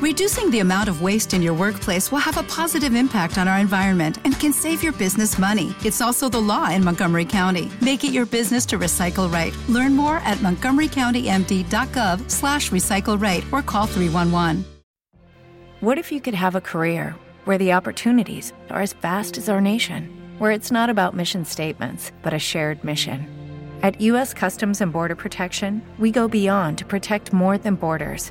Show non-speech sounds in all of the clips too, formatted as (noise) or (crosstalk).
Reducing the amount of waste in your workplace will have a positive impact on our environment and can save your business money. It's also the law in Montgomery County. Make it your business to recycle right. Learn more at montgomerycountymd.gov slash recycle right or call 311. What if you could have a career where the opportunities are as vast as our nation, where it's not about mission statements, but a shared mission? At U.S. Customs and Border Protection, we go beyond to protect more than borders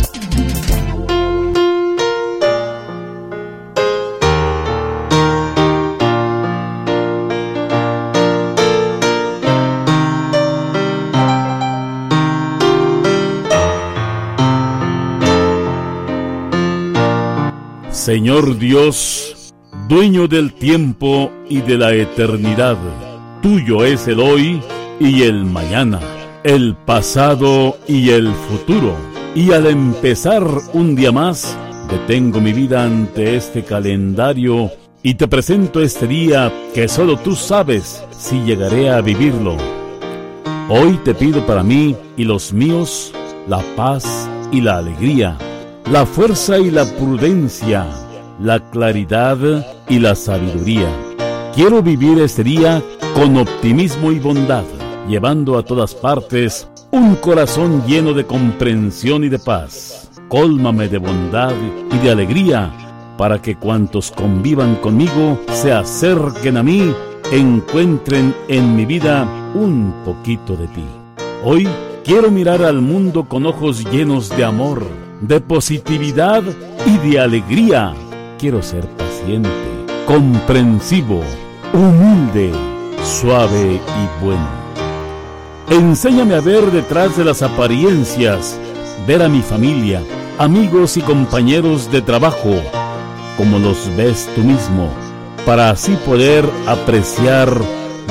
Señor Dios, dueño del tiempo y de la eternidad, tuyo es el hoy y el mañana el pasado y el futuro. Y al empezar un día más, detengo mi vida ante este calendario y te presento este día que solo tú sabes si llegaré a vivirlo. Hoy te pido para mí y los míos la paz y la alegría, la fuerza y la prudencia, la claridad y la sabiduría. Quiero vivir este día con optimismo y bondad llevando a todas partes un corazón lleno de comprensión y de paz. Cólmame de bondad y de alegría para que cuantos convivan conmigo se acerquen a mí, encuentren en mi vida un poquito de ti. Hoy quiero mirar al mundo con ojos llenos de amor, de positividad y de alegría. Quiero ser paciente, comprensivo, humilde, suave y bueno. Enséñame a ver detrás de las apariencias, ver a mi familia, amigos y compañeros de trabajo, como los ves tú mismo, para así poder apreciar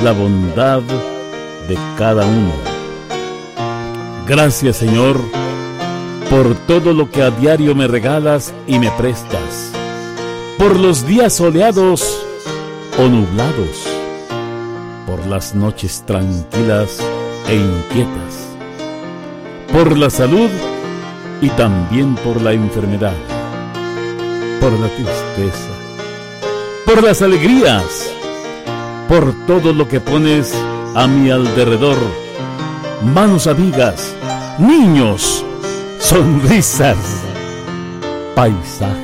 la bondad de cada uno. Gracias Señor por todo lo que a diario me regalas y me prestas, por los días soleados o nublados, por las noches tranquilas e inquietas, por la salud y también por la enfermedad, por la tristeza, por las alegrías, por todo lo que pones a mi alrededor, manos amigas, niños, sonrisas, paisajes,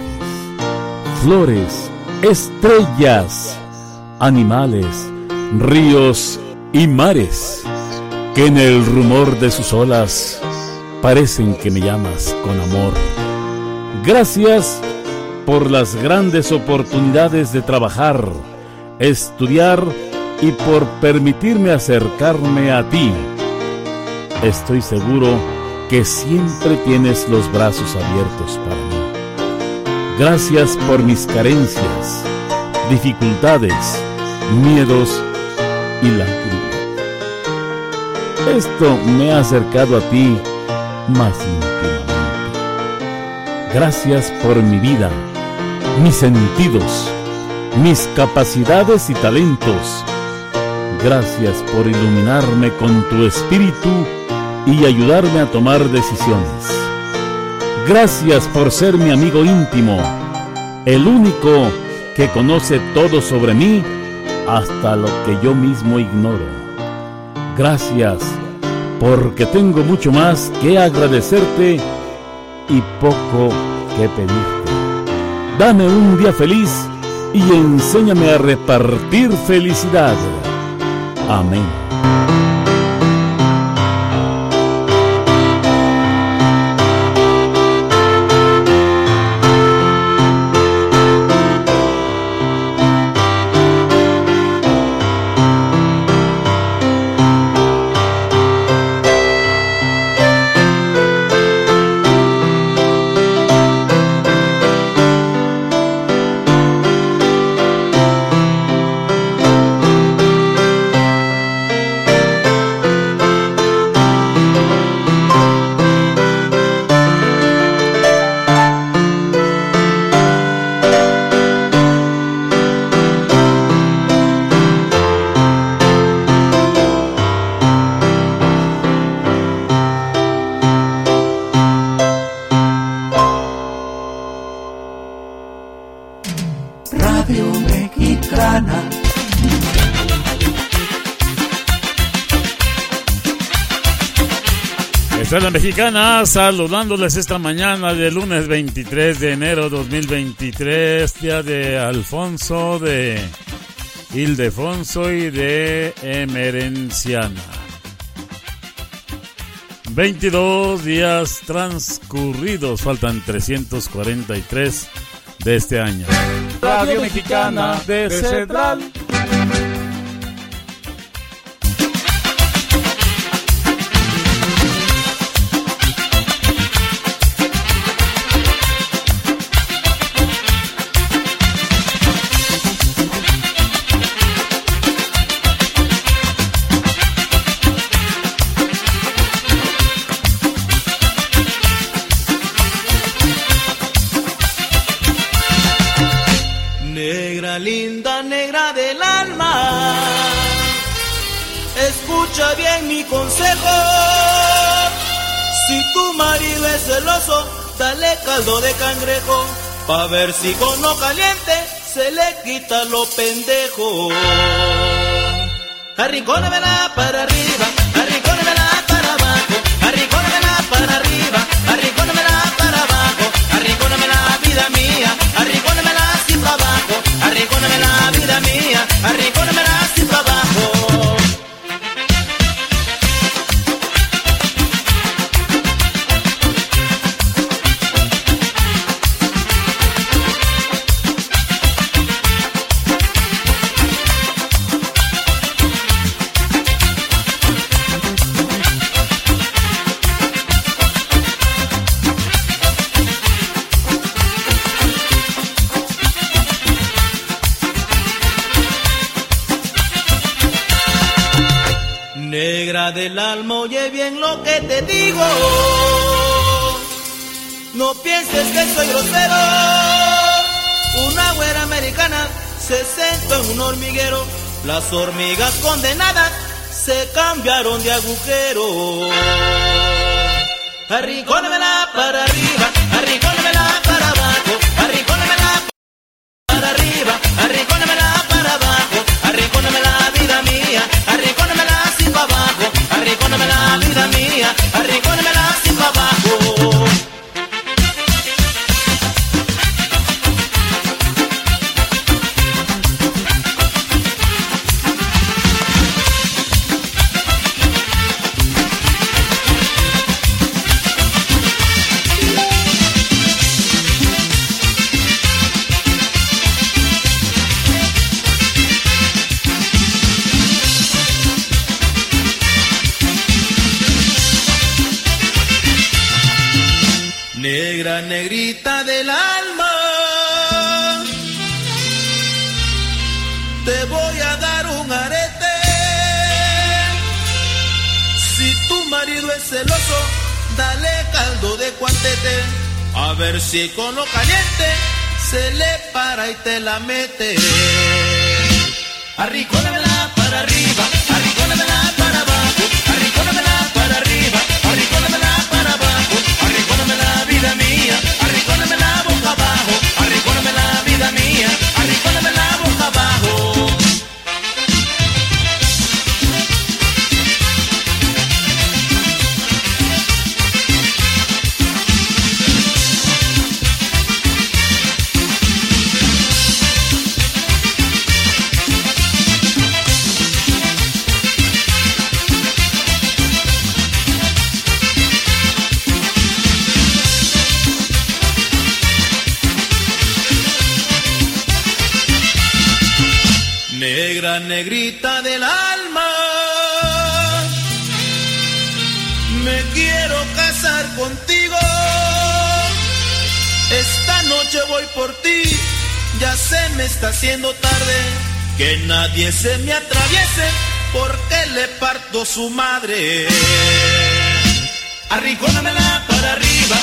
flores, estrellas, animales, ríos y mares que en el rumor de sus olas parecen que me llamas con amor. Gracias por las grandes oportunidades de trabajar, estudiar y por permitirme acercarme a ti. Estoy seguro que siempre tienes los brazos abiertos para mí. Gracias por mis carencias, dificultades, miedos y lágrimas. Esto me ha acercado a ti más íntimamente. Gracias por mi vida, mis sentidos, mis capacidades y talentos. Gracias por iluminarme con tu espíritu y ayudarme a tomar decisiones. Gracias por ser mi amigo íntimo, el único que conoce todo sobre mí hasta lo que yo mismo ignoro. Gracias, porque tengo mucho más que agradecerte y poco que pedirte. Dame un día feliz y enséñame a repartir felicidad. Amén. Mexicana saludándoles esta mañana de lunes 23 de enero 2023, día de Alfonso, de Ildefonso y de Emerenciana. 22 días transcurridos, faltan 343 de este año. Radio Mexicana de Central. Si tu marido es celoso, dale caldo de cangrejo. Pa' ver si con lo caliente se le quita lo pendejo. Arrincónemela para arriba, arrincónemela para abajo, arrincónemela para arriba, arrincónemela para abajo, arrincónemela vida mía, arrincónemela sin abajo, arrincónemela vida mía, arrincónemela Pienses que soy grosero. Una güera americana se sentó en un hormiguero. Las hormigas condenadas se cambiaron de agujero. Arricónemela para arriba, arricónemela para abajo, arricónemela para arriba, arricónemela para abajo, arricónemela vida mía, arricónemela sin para abajo, arricónemela vida mía, arricónemela ver si con lo caliente se le para y te la mete. Arricónemela para arriba, haciendo tarde. Que nadie se me atraviese porque le parto su madre. Arricónamela para arriba,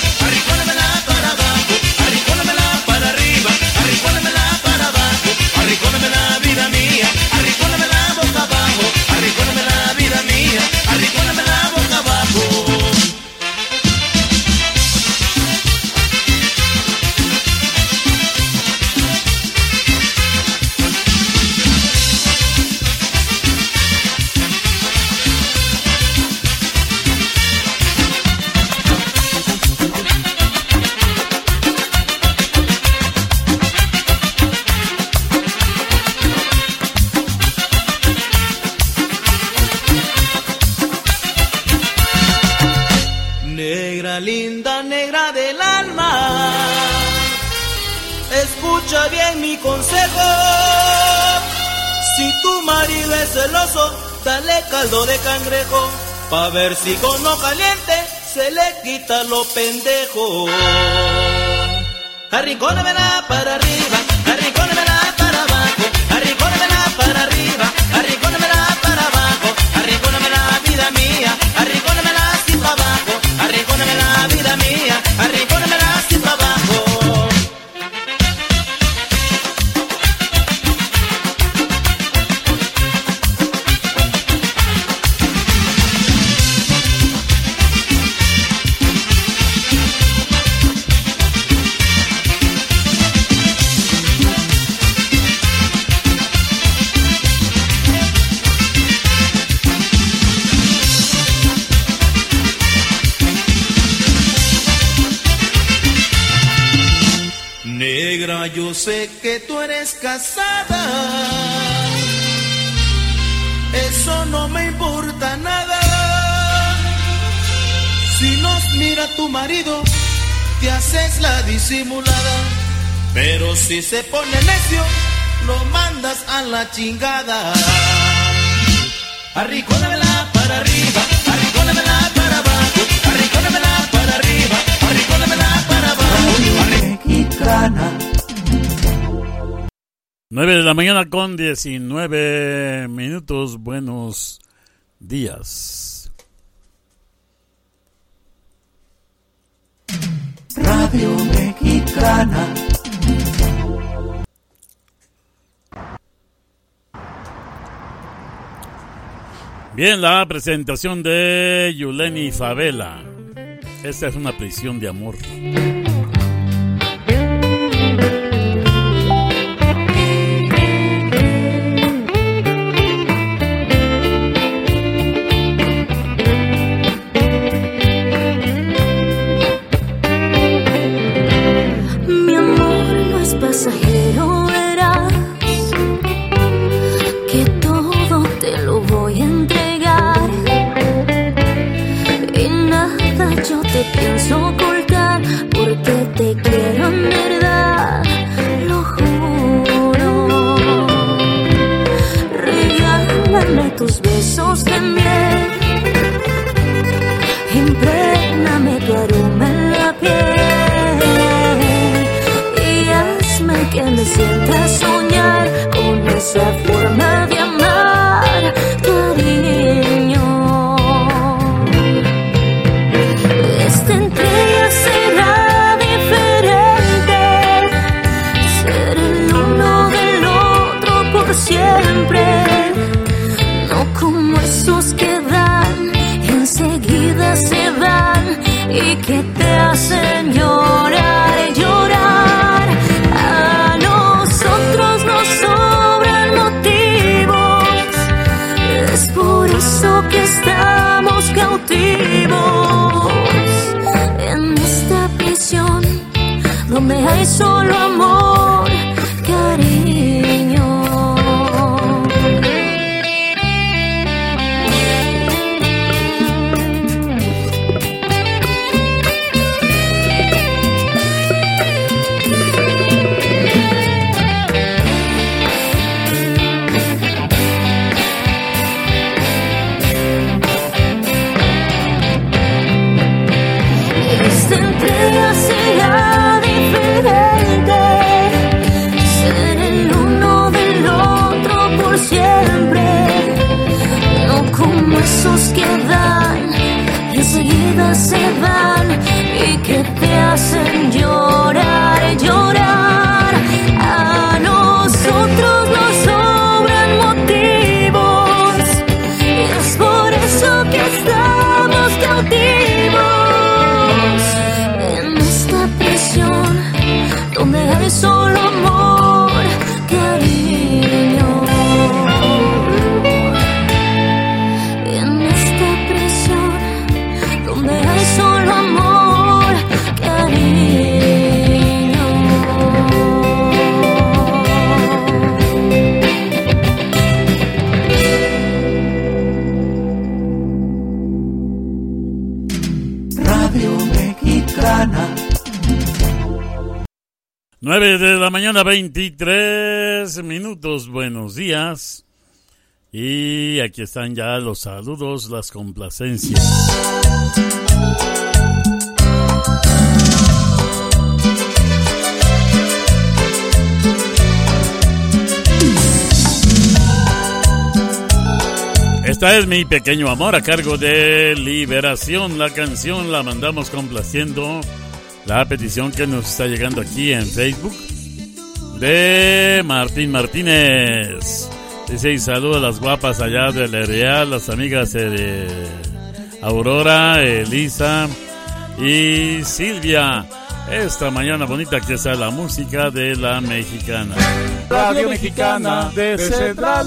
pa' ver si con lo caliente se le quita lo pendejo. Para arriba, tu marido, te haces la disimulada. Pero si se pone necio, lo mandas a la chingada. Arricónamela para arriba, arricónamela para abajo, arricónamela para arriba, arricónamela para abajo. Mexicana, 9 de la mañana con 19 minutos. Buenos días. Radio Mexicana, Bien, la presentación de Yuleni Favela. Esta es una prisión de amor. Pienso ocultar porque te quiero en verdad, lo juro. Regálame tus besos de miel, imprégname tu aroma en la piel. Y hazme que me sienta soñar con esa forma de amar, hacen llorar, llorar. A nosotros nos sobran motivos, es por eso que estamos cautivos. En esta prisión donde hay solo amor, 9 de la mañana, 23 minutos. Buenos días. Y aquí están ya los saludos, las complacencias. Esta es mi pequeño amor a cargo de Liberación. La canción la mandamos complaciendo la petición que nos está llegando aquí en Facebook de Martín Martínez. Dice y saluda a las guapas allá de la Real, las amigas de Aurora, Elisa y Silvia. Esta mañana bonita que está la música de la mexicana. Radio Mexicana de Central.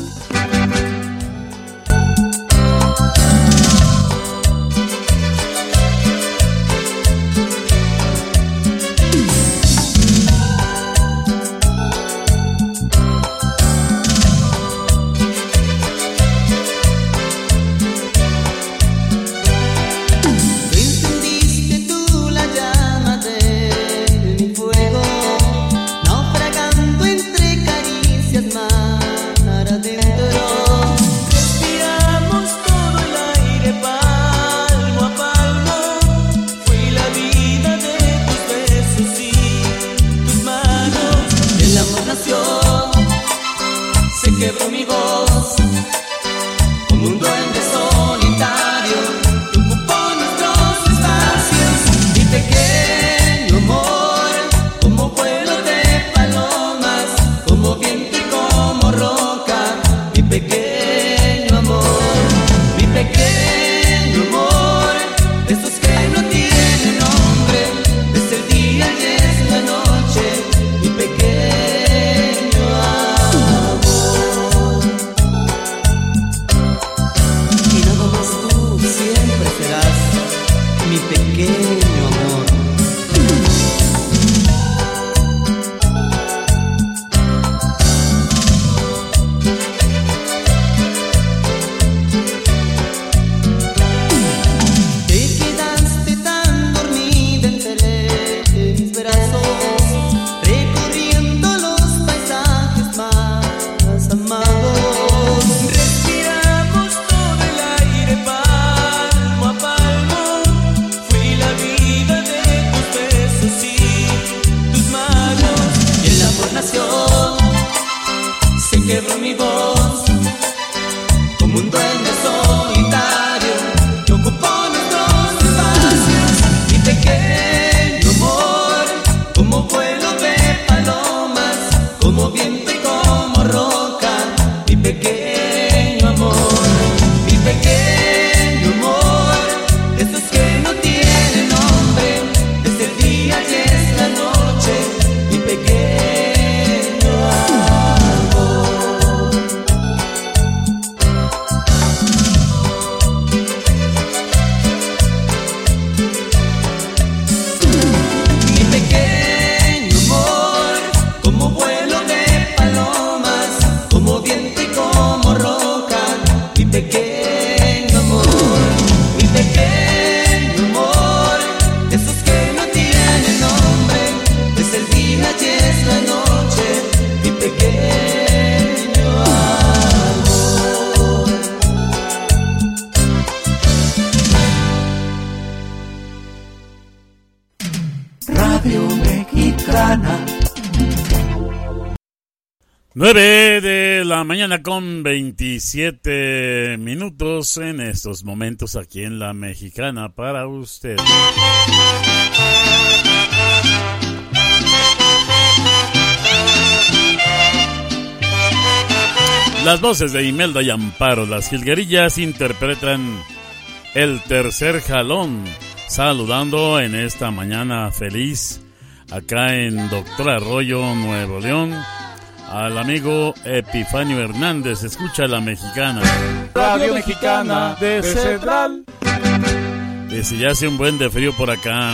Con 27 minutos en estos momentos aquí en la mexicana para usted. Las voces de Imelda y Amparo, las jilguerillas interpretan el tercer jalón, saludando en esta mañana feliz acá en Doctor Arroyo, Nuevo León al amigo Epifanio Hernández. Escucha la mexicana. Radio Mexicana de Central. Dice, ya hace un buen de frío por acá.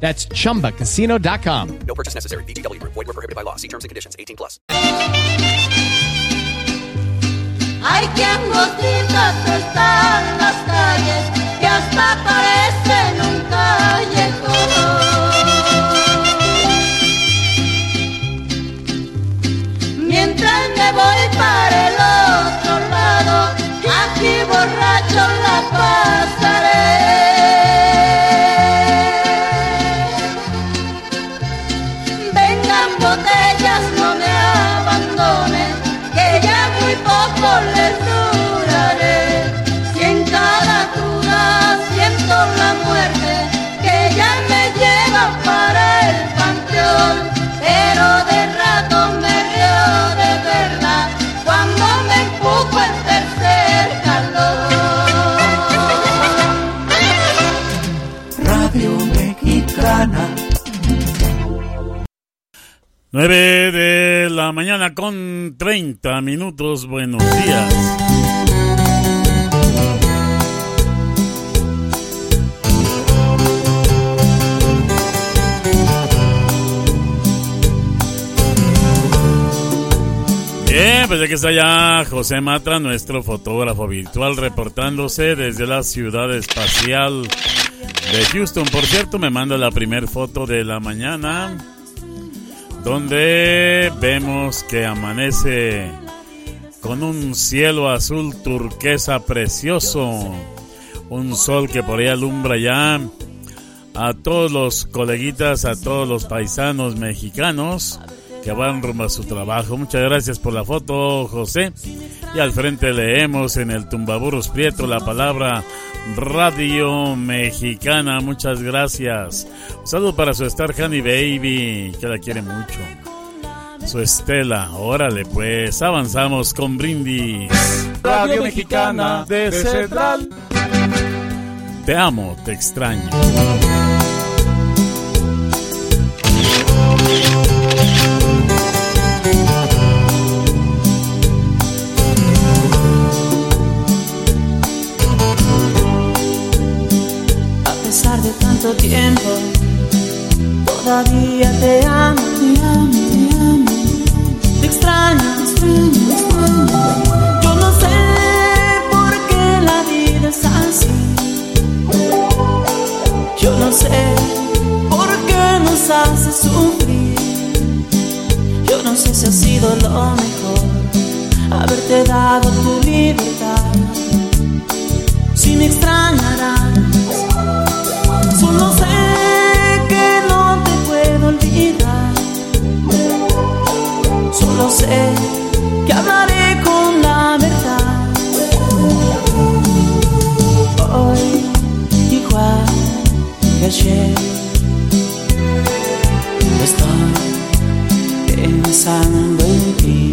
That's chumbacasino.com. No purchase necessary. VGW Group. Void were prohibited by law. See terms and conditions. 18 plus. Hay quien gotitas están las calles que hasta parecen un callejón. Mientras me voy para 9 de la mañana con 30 minutos. Buenos días. Bien, pues ya que está ya José Matra, nuestro fotógrafo virtual, reportándose desde la ciudad espacial de Houston. Por cierto, me manda la primera foto de la mañana donde vemos que amanece con un cielo azul turquesa precioso, un sol que por ahí alumbra ya a todos los coleguitas, a todos los paisanos mexicanos que van rumbo a su trabajo. Muchas gracias por la foto, José. Y al frente leemos en el Tumbaburros Prieto la palabra Radio Mexicana. Muchas gracias. Un saludo para su Star Honey Baby, que la quiere mucho. Su Estela, órale pues, avanzamos con brindis. Radio Mexicana de Central. Te amo, te extraño. Todavía te amo, te amo, te amo. Te extraño, te extraño, te extraño. Yo no sé por qué la vida es así. Yo no sé por qué nos hace sufrir. Yo no sé si ha sido lo mejor haberte dado tu libertad. Si me extrañarás, solo sé Solo sé que hablaré con la verdad. Hoy, igual que ayer, estoy pensando en ti.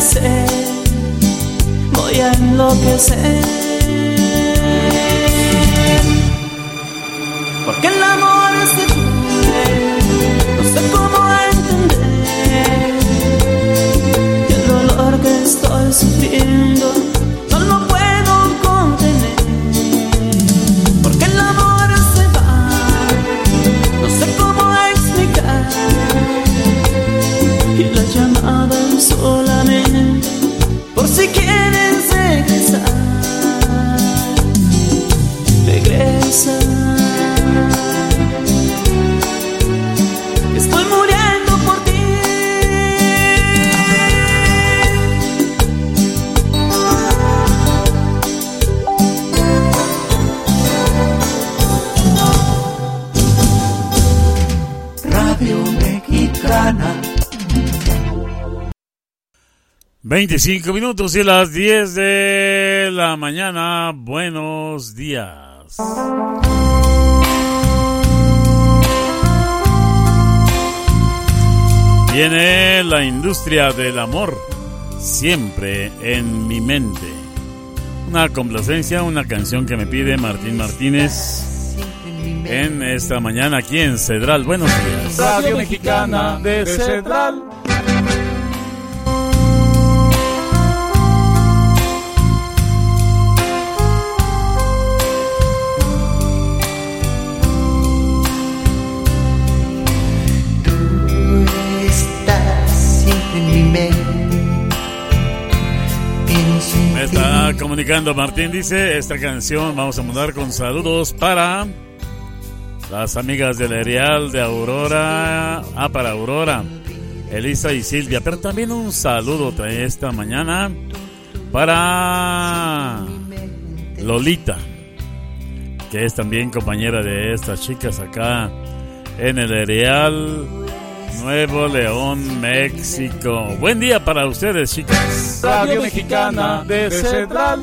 Sé qué hacer Voy a enloquecer 25 minutos y las 10 de la mañana. Buenos días. Viene la industria del amor siempre en mi mente. Una complacencia, una canción que me pide Martín Martínez en esta mañana aquí en Cedral. Buenos días. Radio Mexicana de Central. Martín, dice, esta canción vamos a mandar con saludos para las amigas del Erial de Aurora, ah, para Aurora, Elisa y Silvia, pero también un saludo esta mañana para Lolita, que es también compañera de estas chicas acá en el Erial, Nuevo León, México. Buen día para ustedes, chicas. Radio Mexicana de Central.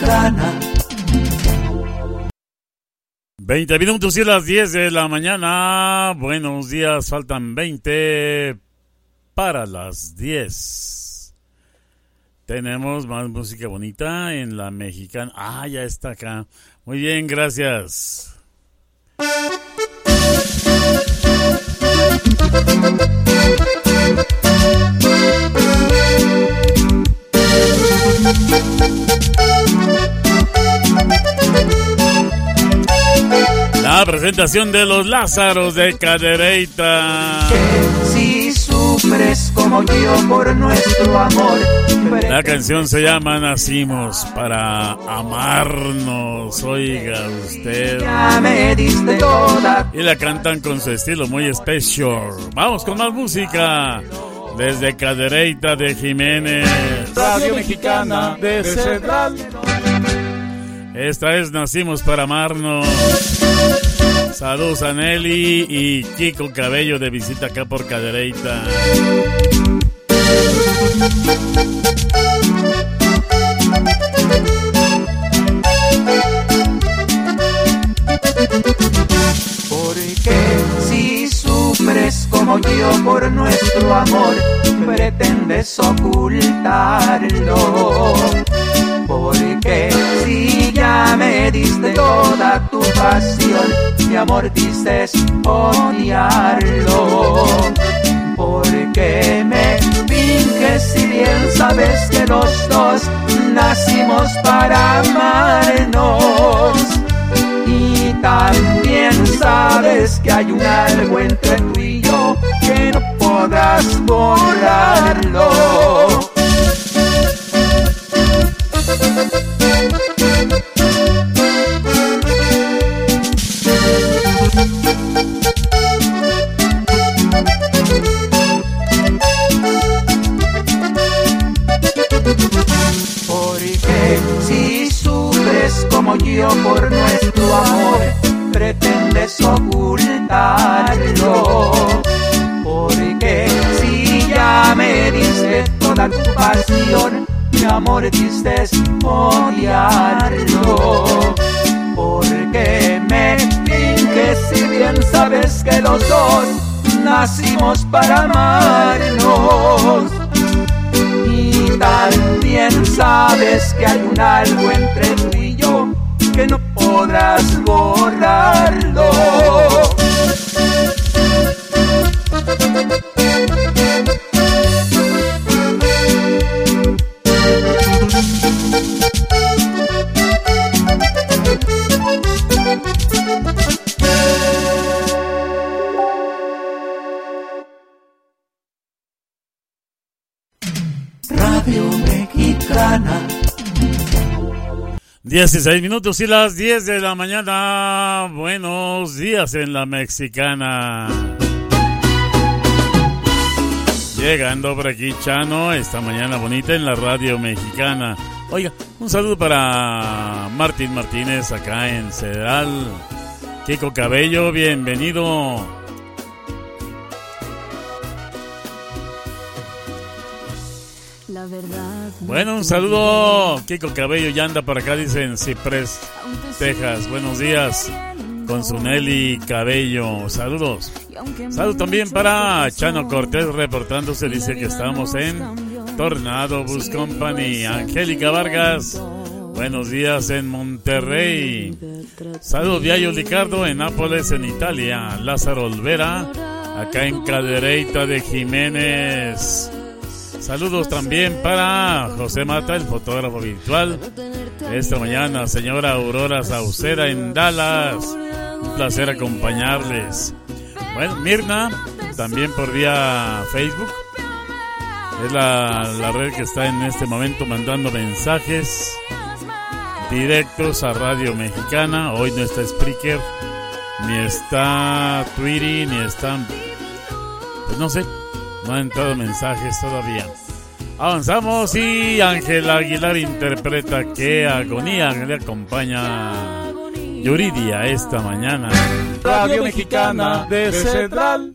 Mexicana. 20 minutos y las 10 de la mañana. Buenos días, faltan 20 para las 10. Tenemos más música bonita en la mexicana. Ah, ya está acá. Muy bien, gracias. La presentación de los Lázaros de Cadereyta. Si sufres como yo por nuestro amor. La canción se llama Nacimos para amarnos, oiga usted. Y la cantan con su estilo muy especial. Vamos con más música. Desde Cadereyta de Jiménez. Radio Mexicana de Central. Esta es Nacimos para amarnos. Saludos a Nelly y Kiko Cabello de visita acá por Cadereyta. Porque si sufres como yo por nuestro amor, pretendes ocultarlo. Porque si me diste toda tu pasión, mi amor dices odiarlo. Porque me finges si bien sabes que los dos nacimos para amarnos. Y también sabes que hay un algo entre tú y yo que no podrás borrarlo. Como yo por nuestro amor, pretendes ocultarlo. Porque si ya me diste toda tu pasión, mi amor dices odiarlo. Porque me finges si bien sabes que los dos nacimos para amarnos. Y también sabes que hay un algo entre tú y que no podrás borrarlo. 16 minutos y las 10 de la mañana. Buenos días en la mexicana. Llegando por aquí Chano esta mañana bonita en la radio mexicana. Oiga, un saludo para Martín Martínez acá en Cedral. Kiko Cabello, bienvenido. La verdad. Bueno, un saludo. Kiko Cabello ya anda por acá, dicen Ciprés, Texas. Buenos días. Con su Nelly Cabello. Saludos. Y Salud también para Chano Cortés reportándose, dice que estamos en Tornado Bus Company. Angélica Vargas, buenos días en Monterrey. Salud Viayo Ricardo en Nápoles, en Italia. Lázaro Olvera, acá en Cadereita de Jiménez. Saludos también para José Mata, el fotógrafo virtual. Esta mañana, señora Aurora Saucera en Dallas. Un placer acompañarles. Bueno, Mirna, también por vía Facebook. Es la, la red que está en este momento mandando mensajes directos a Radio Mexicana. Hoy no está Spreaker, ni está Twitter, ni está... Pues no sé, no han entrado mensajes todavía. Avanzamos y Ángel Aguilar interpreta qué agonía le acompaña Yuridia esta mañana. Radio Mexicana de Central.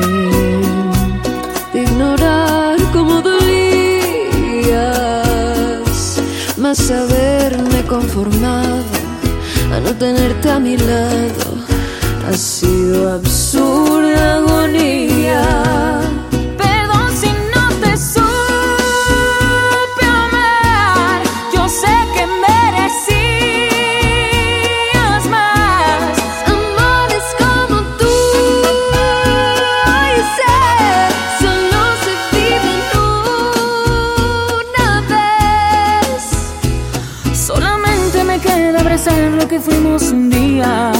tenerte a mi lado ha sido absurda agonía. Fuimos un día.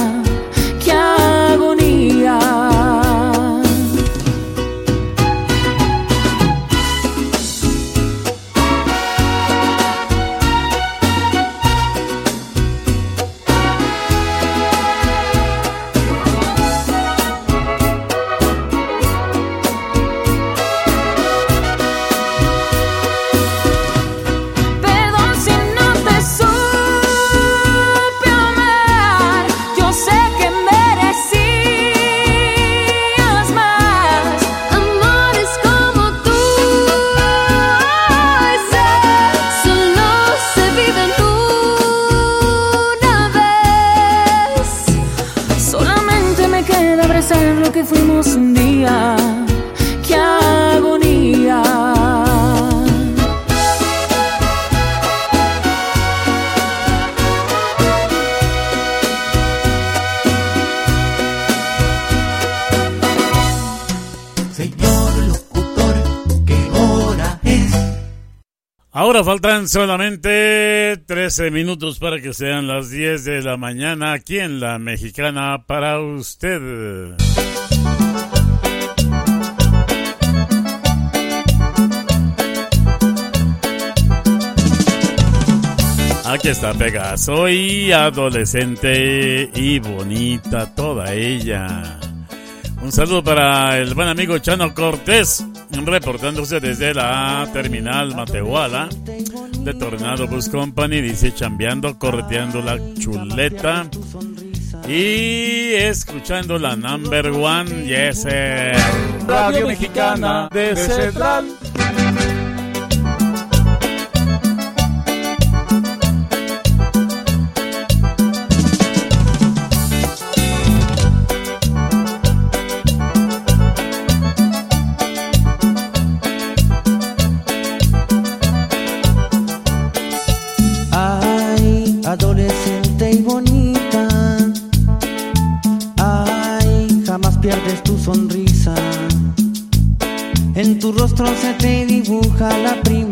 Solamente 13 minutos para que sean las 10 de la mañana aquí en la mexicana para usted. Aquí está Pega, soy adolescente y bonita toda ella. Un saludo para el buen amigo Chano Cortés, reportándose desde la terminal Matehuala de Tornado Bus Company. Dice chambeando, correteando la chuleta y escuchando la number one. Yes. Radio Mexicana de Central. Se te dibuja la primavera.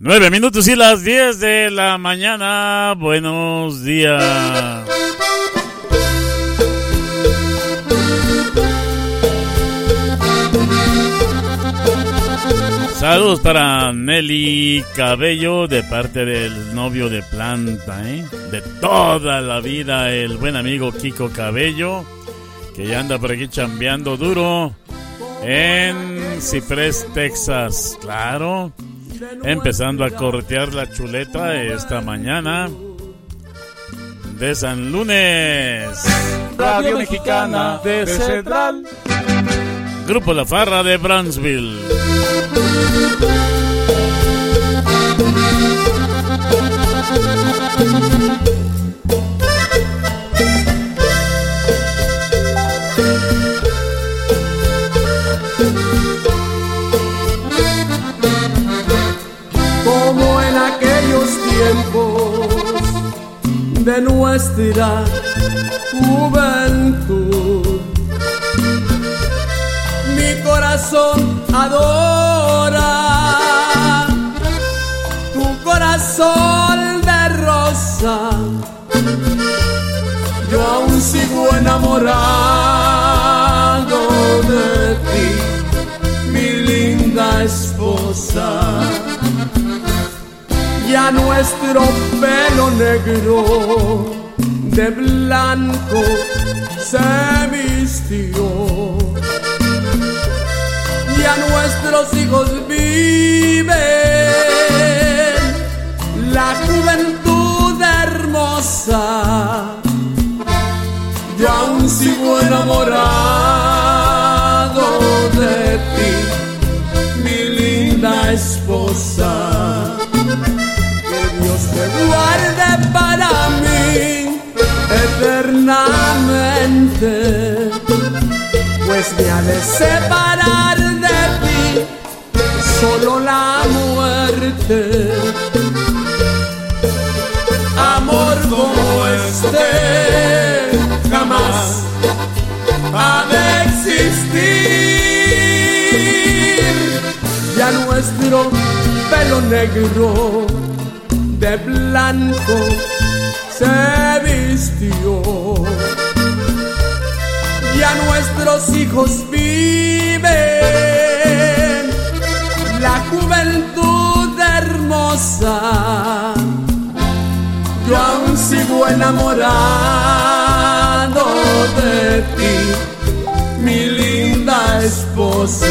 Nueve minutos y las diez de la mañana. Buenos días. Saludos para Nelly Cabello de parte del novio de planta, ¿eh? De toda la vida, el buen amigo Kiko Cabello, que ya anda por aquí chambeando duro en Ciprés, Texas. Claro, empezando a cortear la chuleta esta mañana de San Lunes. Radio Mexicana de Central. Grupo La Farra de Brownsville. Tiempos de nuestra juventud. Mi corazón adora tu corazón de rosa. Yo aún sigo enamorado de ti, mi linda esposa ya nuestro pelo negro de blanco se vistió. Ya nuestros hijos viven la juventud hermosa. Yo aún sigo enamorado te guarde para mí eternamente, pues me ha de separar de ti solo la muerte. Amor como este jamás ha de existir. Ya nuestro pelo pelo negro de blanco se vistió. Ya nuestros hijos viven la juventud hermosa. Yo aún sigo enamorado de ti, mi linda esposa.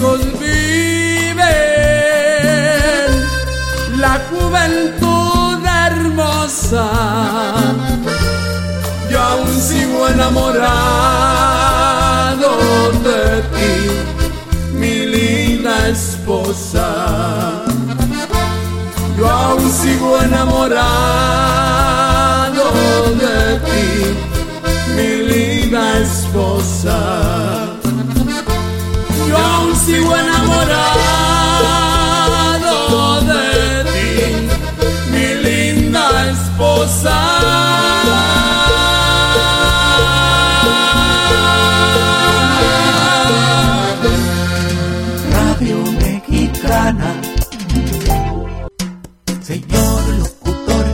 Hijos viven la juventud hermosa yo aún sigo enamorado de ti mi linda esposa yo aún sigo enamorado de ti, mi linda esposa. Sigo enamorado de ti, mi linda esposa. Radio Mexicana. Señor locutor,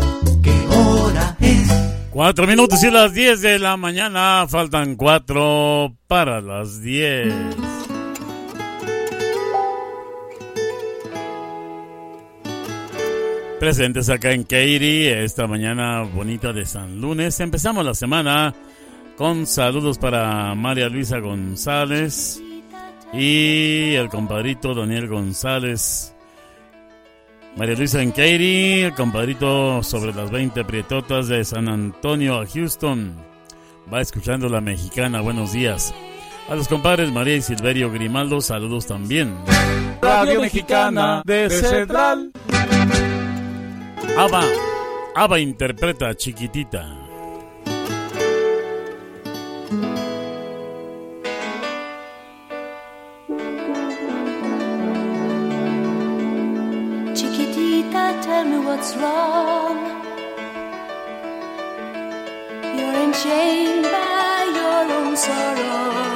¿qué hora es? Cuatro minutos y las diez de la mañana. Faltan cuatro para las diez. Presentes acá en Katy, esta mañana bonita de San Lunes. Empezamos la semana con saludos para María Luisa González y el compadrito Daniel González. María Luisa en Katy, el compadrito sobre las 20 prietotas de San Antonio a Houston. Va escuchando la mexicana, buenos días. A los compadres María y Silverio Grimaldo, saludos también. Radio Mexicana de Central. Ava, Ava interpreta chiquitita. Chiquitita, tell me what's wrong. You're enchained by your own sorrow.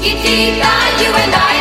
Chiquitita, you and I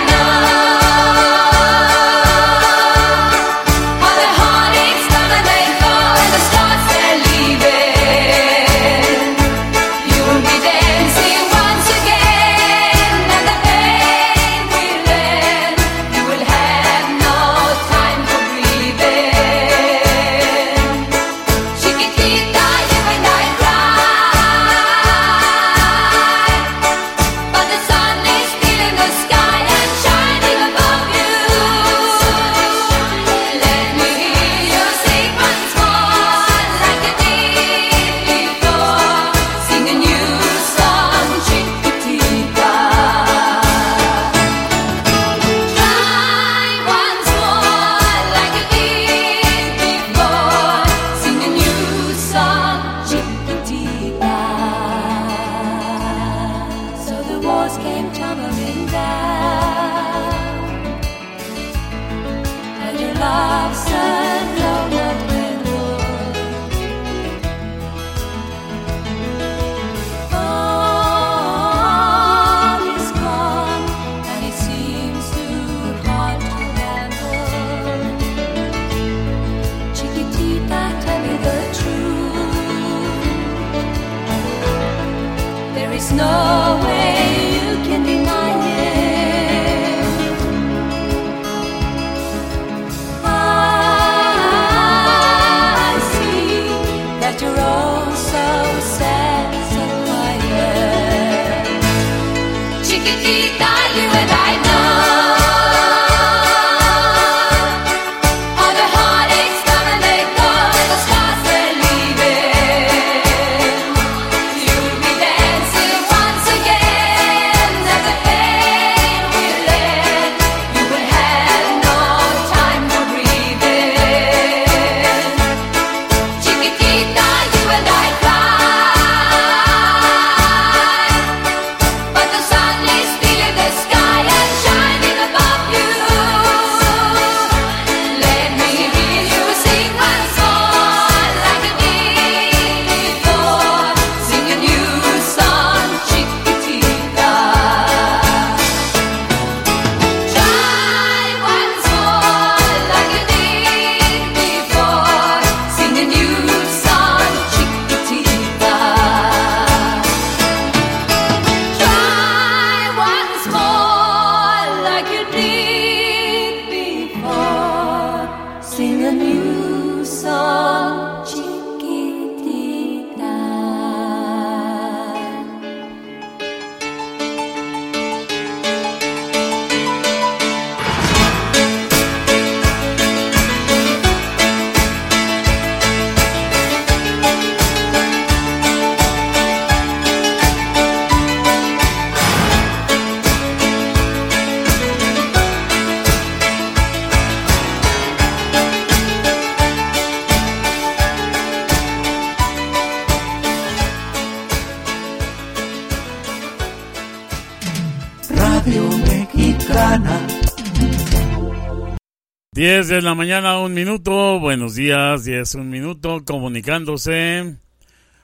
de la mañana, un minuto. Buenos días, 10, un minuto. Comunicándose.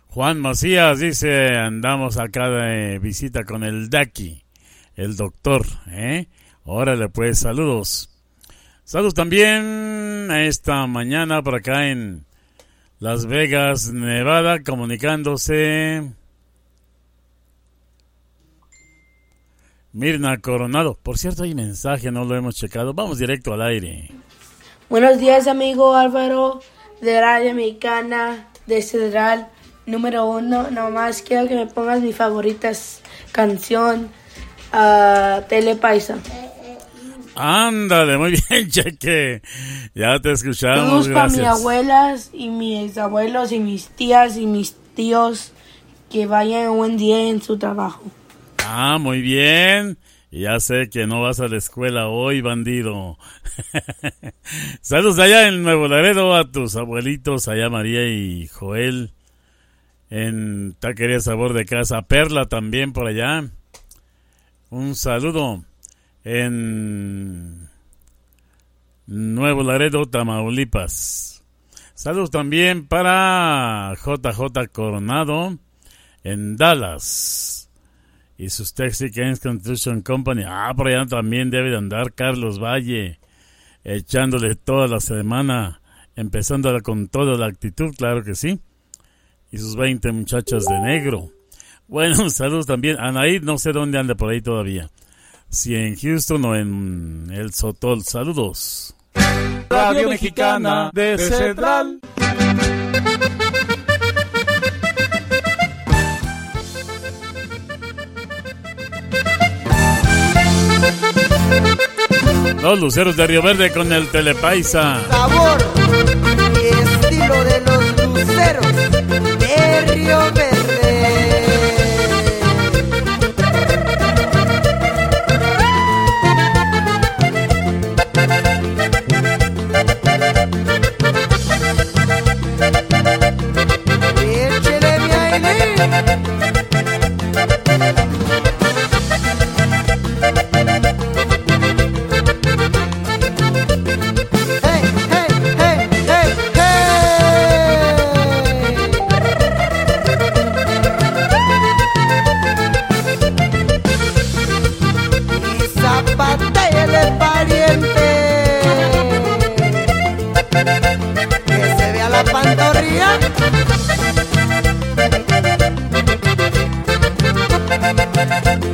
Juan Macías dice: Andamos acá de visita con el Daki, el doctor. ¿eh? Órale, pues, saludos. Saludos también a esta mañana por acá en Las Vegas, Nevada, comunicándose. Mirna Coronado. Por cierto, hay mensaje, no lo hemos checado. Vamos directo al aire. Buenos días, amigo Álvaro de Radio Mexicana de Cedral número uno. Nomás quiero que me pongas mi favorita canción, a Telepaisa. Ándale, muy bien, (laughs) Cheque. Ya te escuchamos, Saludos para mis abuelas y mis abuelos y mis tías y mis tíos que vayan un buen día en su trabajo. Ah, muy bien. Ya sé que no vas a la escuela hoy, bandido. (laughs) Saludos allá en Nuevo Laredo a tus abuelitos, allá María y Joel. En Taquería Sabor de Casa. Perla también por allá. Un saludo en Nuevo Laredo, Tamaulipas. Saludos también para JJ Coronado en Dallas. Y sus Texicans Construction Company. Ah, por allá también debe de andar Carlos Valle. Echándole toda la semana. Empezándola con toda la actitud, claro que sí. Y sus 20 muchachas de negro. Bueno, (laughs) saludos también. Anaid, no sé dónde anda por ahí todavía. Si en Houston o en El Sotol. Saludos. Radio Mexicana de Central. Los luceros de Río Verde con el Telepaisa. Sabor estilo de los luceros de Río Verde.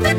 Thank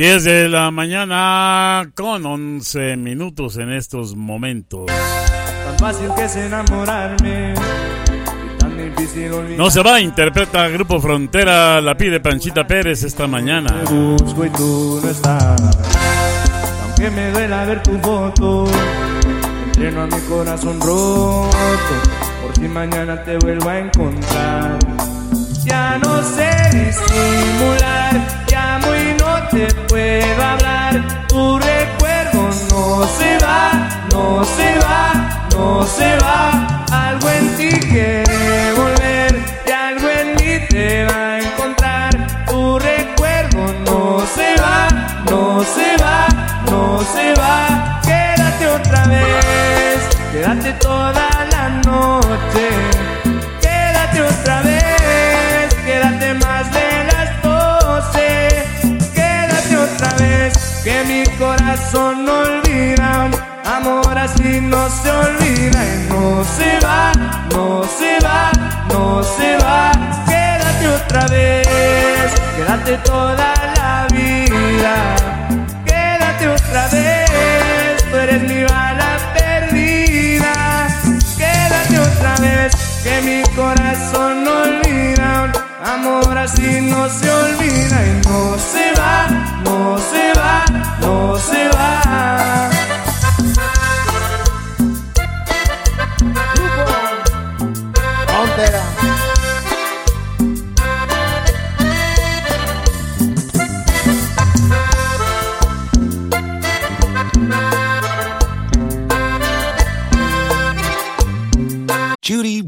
10 de la mañana con 11 minutos en estos momentos. Tan fácil que es enamorarme. No se va, interpreta Grupo Frontera, la pide Panchita Pérez esta mañana. Te busco y tú no estás. Aunque me duela ver tu foto, entreno a mi corazón roto. Por si mañana te vuelvo a encontrar. Ya no sé disimular, puedo hablar. Tu recuerdo no se va, no se va, no se va. Algo en ti quiere volver y algo en mí te va a encontrar. Tu recuerdo no se va, no se va, no se va. Quédate otra vez, quédate toda no se va, no se va, no se va. Quédate otra vez, quédate toda la vida. Quédate otra vez, tú eres mi bala perdida. Quédate otra vez, que mi corazón no olvida. Amor así no se olvida y no se va, no se va, no se va.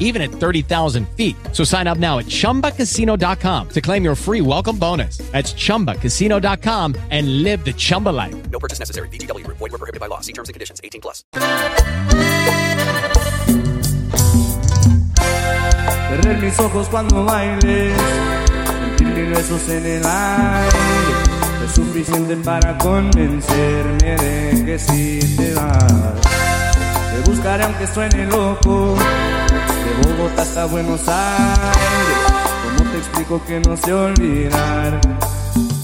even at 30,000 feet. So sign up now at ChumbaCasino.com to claim your free welcome bonus. That's ChumbaCasino.com and live the Chumba life. No purchase necessary. VGW Group. Void were prohibited by law. See terms and conditions. 18 plus. Cerrar mis ojos cuando bailes, sentir mil besos en el aire, es suficiente para convencerme de que si te vas. Te buscaré aunque suene loco, de Bogotá hasta Buenos Aires. ¿Cómo te explico que no sé olvidar?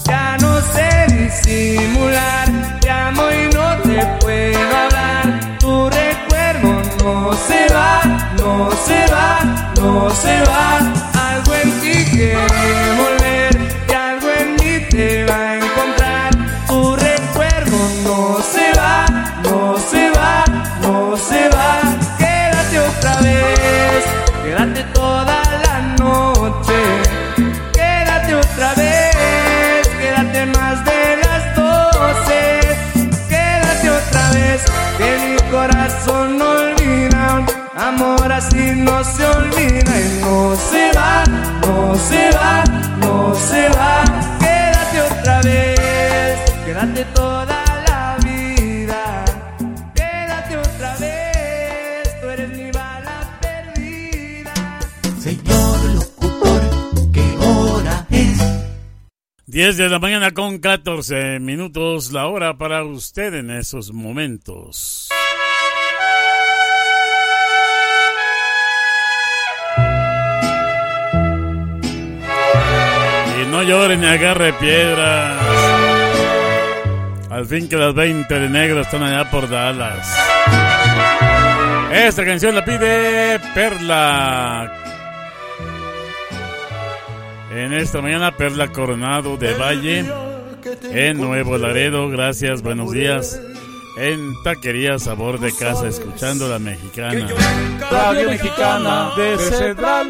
Ya no sé disimular, te amo y no te puedo hablar. Tu recuerdo no se va, no se va, no se va. Algo en ti quiere volver y algo en mí te va a encontrar. Tu recuerdo no se va, no se va, no se va. Amor así no se olvida y no se va, no se va, no se va. Quédate otra vez, quédate toda la vida. Quédate otra vez, tú eres mi bala perdida. Señor locutor, ¿qué hora es? 10 de la mañana con 14 minutos, la hora para usted en esos momentos. No llore ni agarre piedras. Al fin que las 20 de negro están allá por Dallas. Esta canción la pide Perla. En esta mañana, Perla Coronado de Valle, en Nuevo Laredo, gracias, buenos días. En Taquería Sabor de Casa, escuchando la mexicana. Radio Mexicana de Central.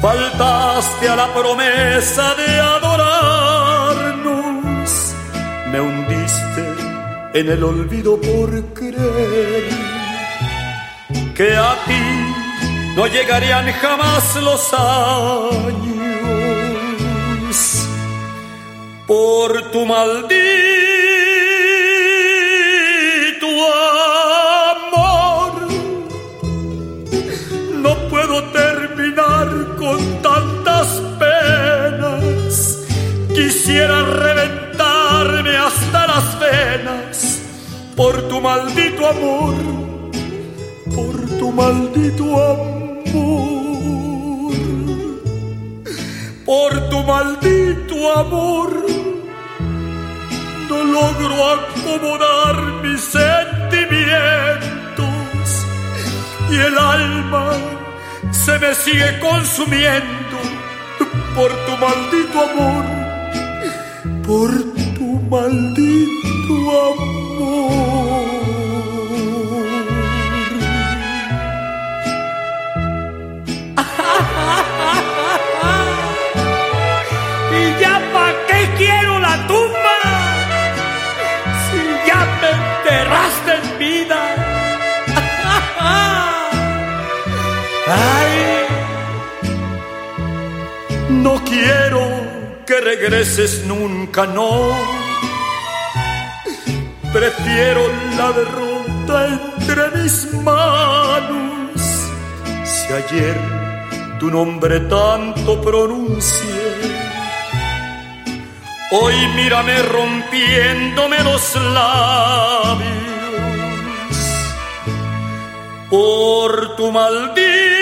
Faltaste a la promesa de adorarnos. Me hundiste en el olvido por creer que a ti no llegarían jamás los años por tu maldito Quisiera reventarme hasta las venas por tu maldito amor, por tu maldito amor, por tu maldito amor. No logro acomodar mis sentimientos y el alma se me sigue consumiendo por tu maldito amor, por tu maldito amor. (laughs) ¿Y ya pa' qué quiero la tumba? Si ya me enterraste en vida. (laughs) Ay, no quiero que regreses nunca, no. Prefiero la derrota entre mis manos. Si ayer tu nombre tanto pronuncié, hoy mírame rompiéndome los labios por tu maldito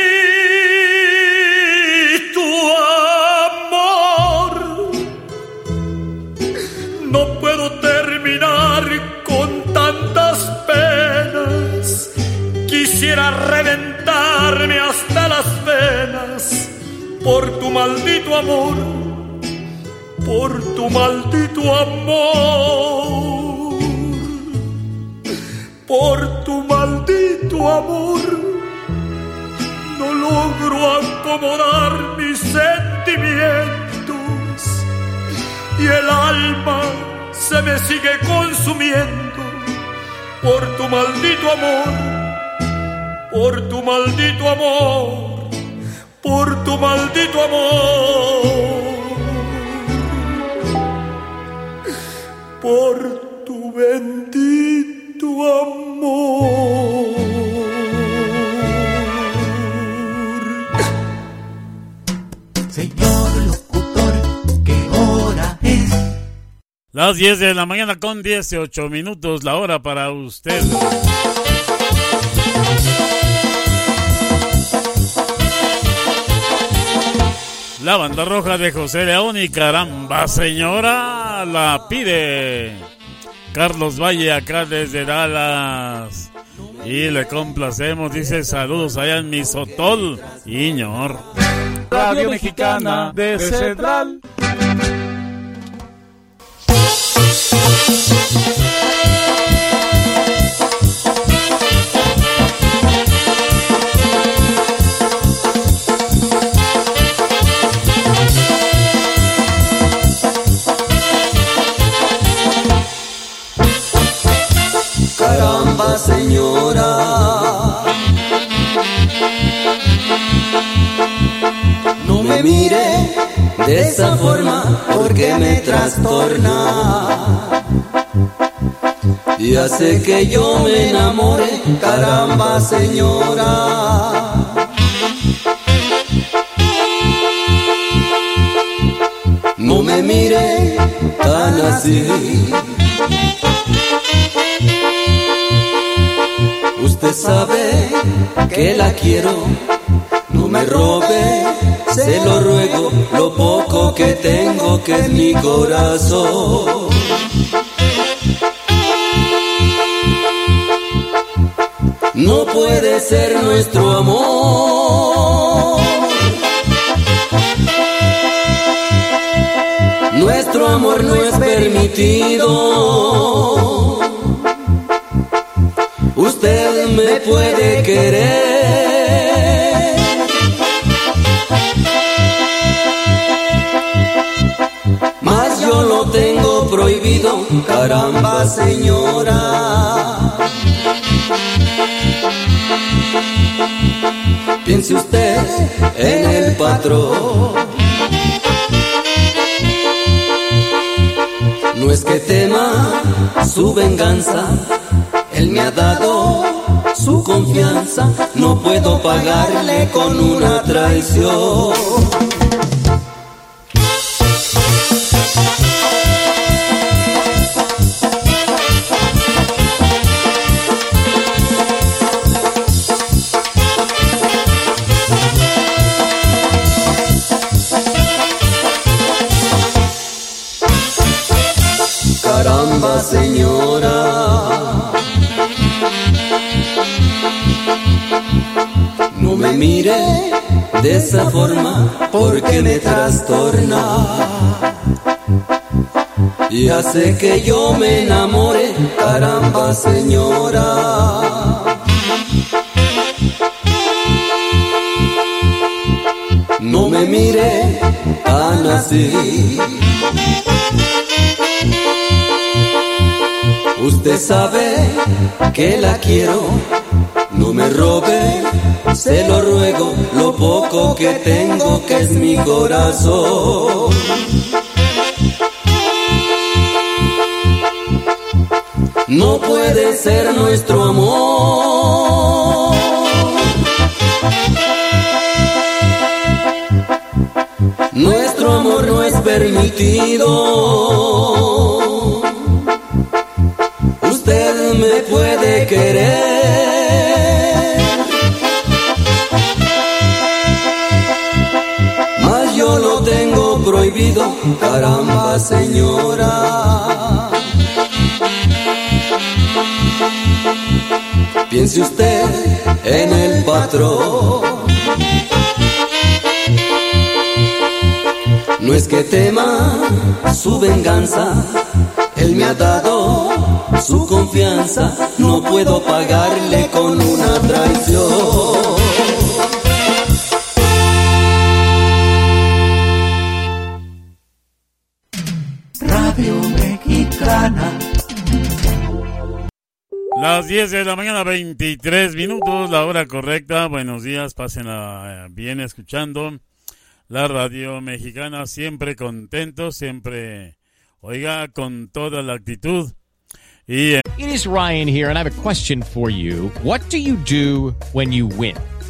Quisiera reventarme hasta las venas por tu maldito amor, por tu maldito amor, por tu maldito amor. No logro acomodar mis sentimientos y el alma se me sigue consumiendo por tu maldito amor, por tu maldito amor, por tu maldito amor, por tu bendito amor. Señor locutor, ¿qué hora es? Las 10 de la mañana con 18 minutos, la hora para usted. La banda roja de José León y caramba, señora, la pide Carlos Valle acá desde Dallas. Y le complacemos, dice saludos allá en Misotol, Iñor. Radio Mexicana de Central. De esa forma porque me trastorna. Y hace que yo me enamore, caramba, señora. No me mire tan así. Usted sabe que la quiero, no me robe, se lo ruego, lo poco que tengo que es mi corazón. No puede ser nuestro amor. Nuestro amor no es permitido. Usted me puede querer. Caramba señora. Piense usted en el patrón. No es que tema su venganza, él me ha dado su confianza, no puedo pagarle con una traición. De esa forma porque me trastorna. Y hace que yo me enamore, caramba señora. No me mire tan así. Usted sabe que la quiero, no me robe, se lo ruego, lo poco que tengo que es mi corazón. No puede ser nuestro amor. Nuestro amor no es permitido. Usted me puede querer. Caramba señora. Piense usted en el patrón. No es que tema su venganza, él me ha dado su confianza, no puedo pagarle con una traición. Las 10 de la mañana, 23 minutos, la hora correcta. Buenos días, pásenla bien escuchando la radio mexicana, siempre contento, siempre, oiga, con toda la actitud. Y, eh, It is Ryan here, and I have a question for you. What do you do when you win?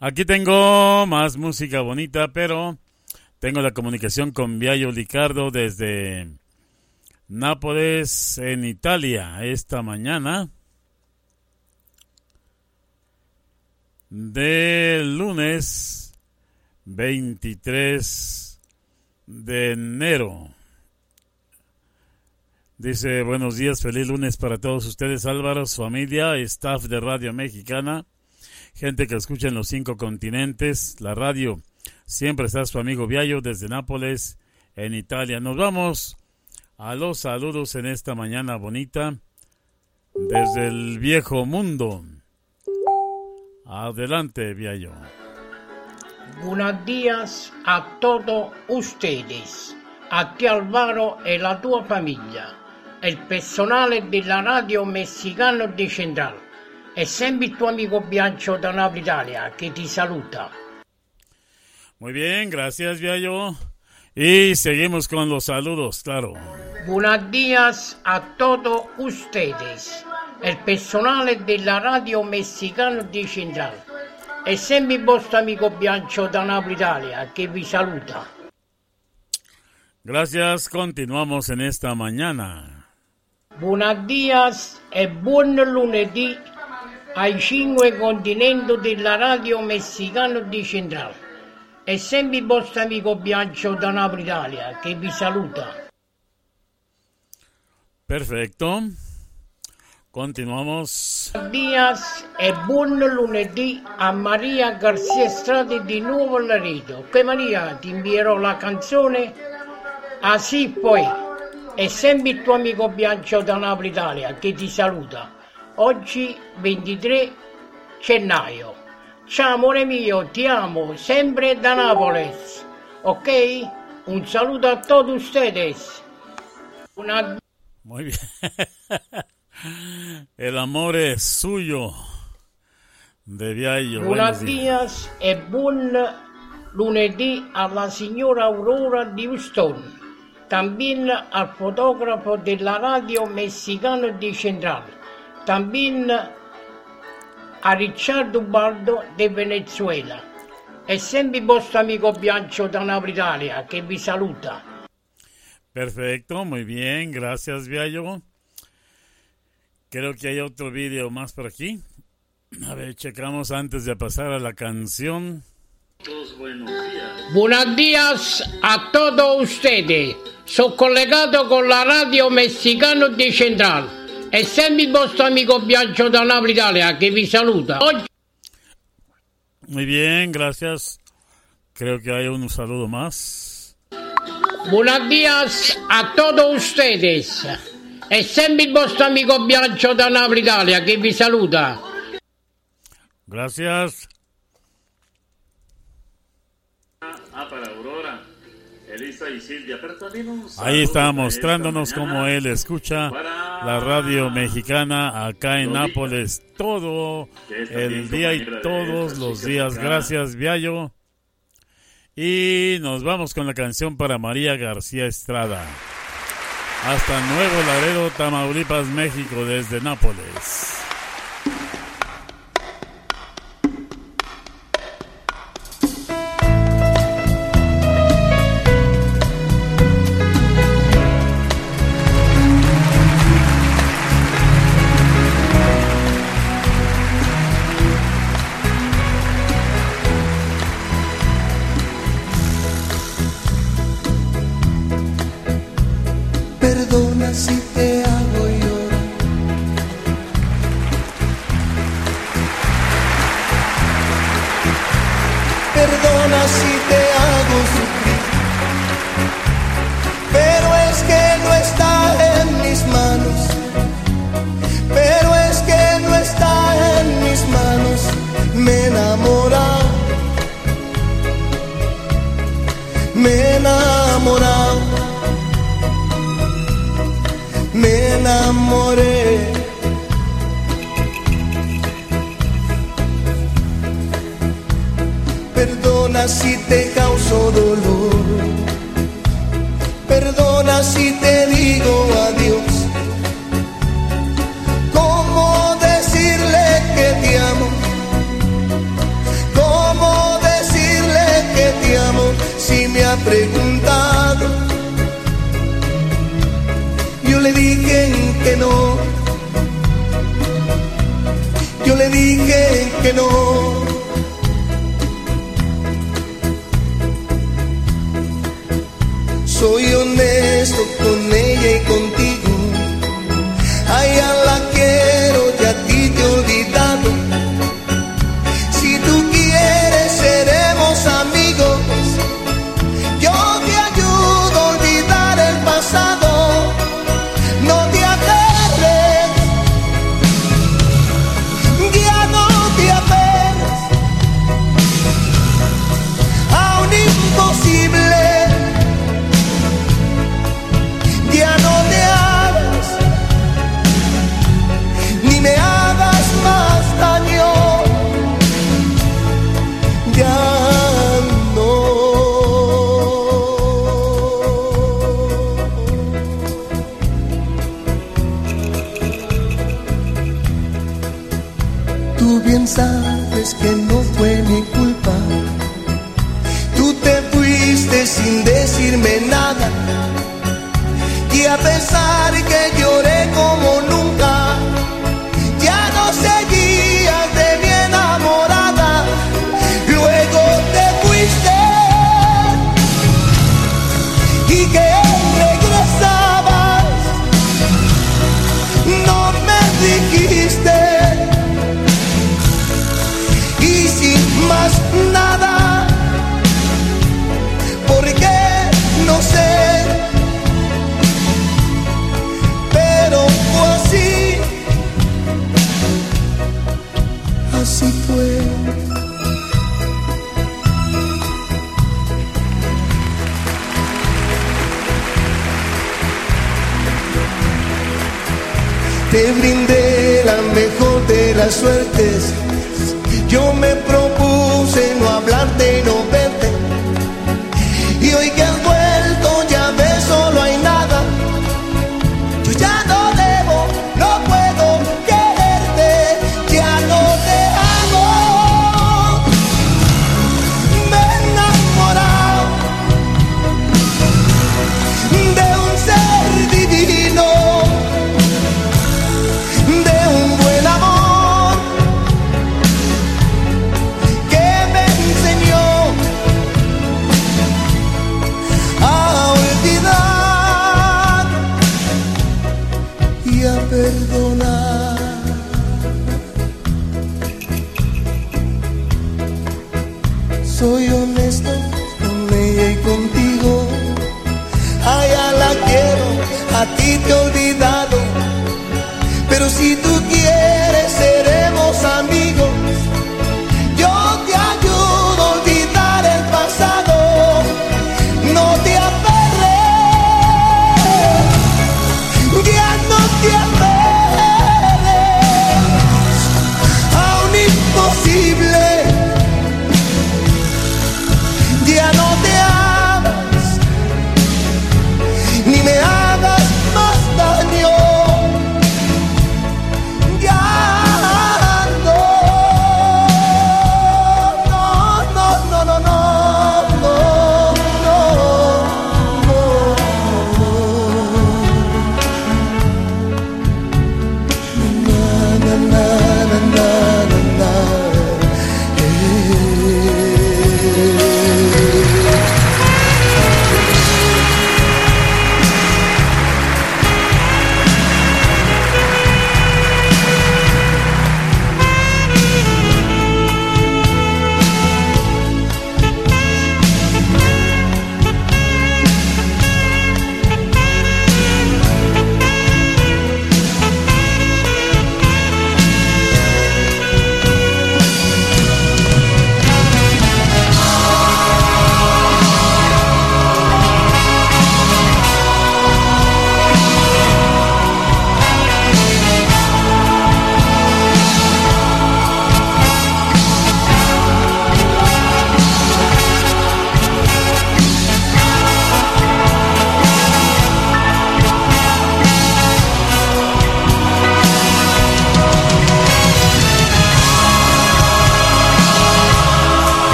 aquí tengo más música bonita, pero tengo la comunicación con Viayo Licardo desde Nápoles, en Italia, esta mañana. Del lunes 23 de enero. Dice, buenos días, feliz lunes para todos ustedes, Álvaro, su familia, staff de Radio Mexicana, gente que escucha en los cinco continentes, la radio. Siempre está su amigo Viallo desde Nápoles, en Italia. Nos vamos a los saludos en esta mañana bonita desde el viejo mundo. Adelante, Viallo. Buenos días a todos ustedes. Aquí Alvaro e la tua famiglia. Il personale della radio messicano di Central. È sempre il tuo amico Biancio da Napoli Italia che ti saluta. Muy bien, gracias, Viallo. Y seguimos con los saludos, claro. Buenos días a todos ustedes, el personal de la radio mexicana di Central. È sempre il vostro amico Biancio da Napoli Italia che vi saluta. Gracias, continuamos en esta mañana. Buenos días e buon lunedì ai cinque continenti della radio messicana di Centrale. È sempre il vostro amico Biancio da Napoli Italia che vi saluta. Perfecto. Continuamos. Días e buon lunedì a Maria Garcia Strati di Nuovo Laredo. Che Maria ti invierò la canzone sì poi. È sempre il tuo amico Biancio da Napoli Italia che ti saluta. Oggi 23 gennaio. Ciao amore mio, ti amo, sempre da Nápoles. Ok? Un saluto a tutti ustedes. Una Muy bien. (laughs) El amor es suyo. De Viaggio. Buenos días e buon lunedì alla signora Aurora di Houston, también al fotografo della radio messicana di Centrale, también a Riccardo Baldo di Venezuela. È sempre il vostro amico Biancio da Napoli Italia che vi saluta. Perfecto, muy bien. Gracias, Viallo. Creo que hay otro video más por aquí. A ver, checamos antes de pasar a la canción. Buenos días a todos ustedes. Sono collegato con la radio messicana di Centrale. È sempre il vostro amico Biancio da Napoli Italia che vi saluta. Muy bien, gracias. Creo que hay un saludo más. Buenos días a todos ustedes. È sempre il vostro amico Biancio da Napoli Italia che vi saluta. Gracias. Ah, para Aurora, Elisa y Silvia, pero también un Ahí está mostrándonos cómo él escucha la radio mexicana acá en. Nápoles todo el día y todos los días. Gracias, Viallo. Y nos vamos con la canción para María García Estrada. Hasta Nuevo Laredo, Tamaulipas, México, desde Nápoles.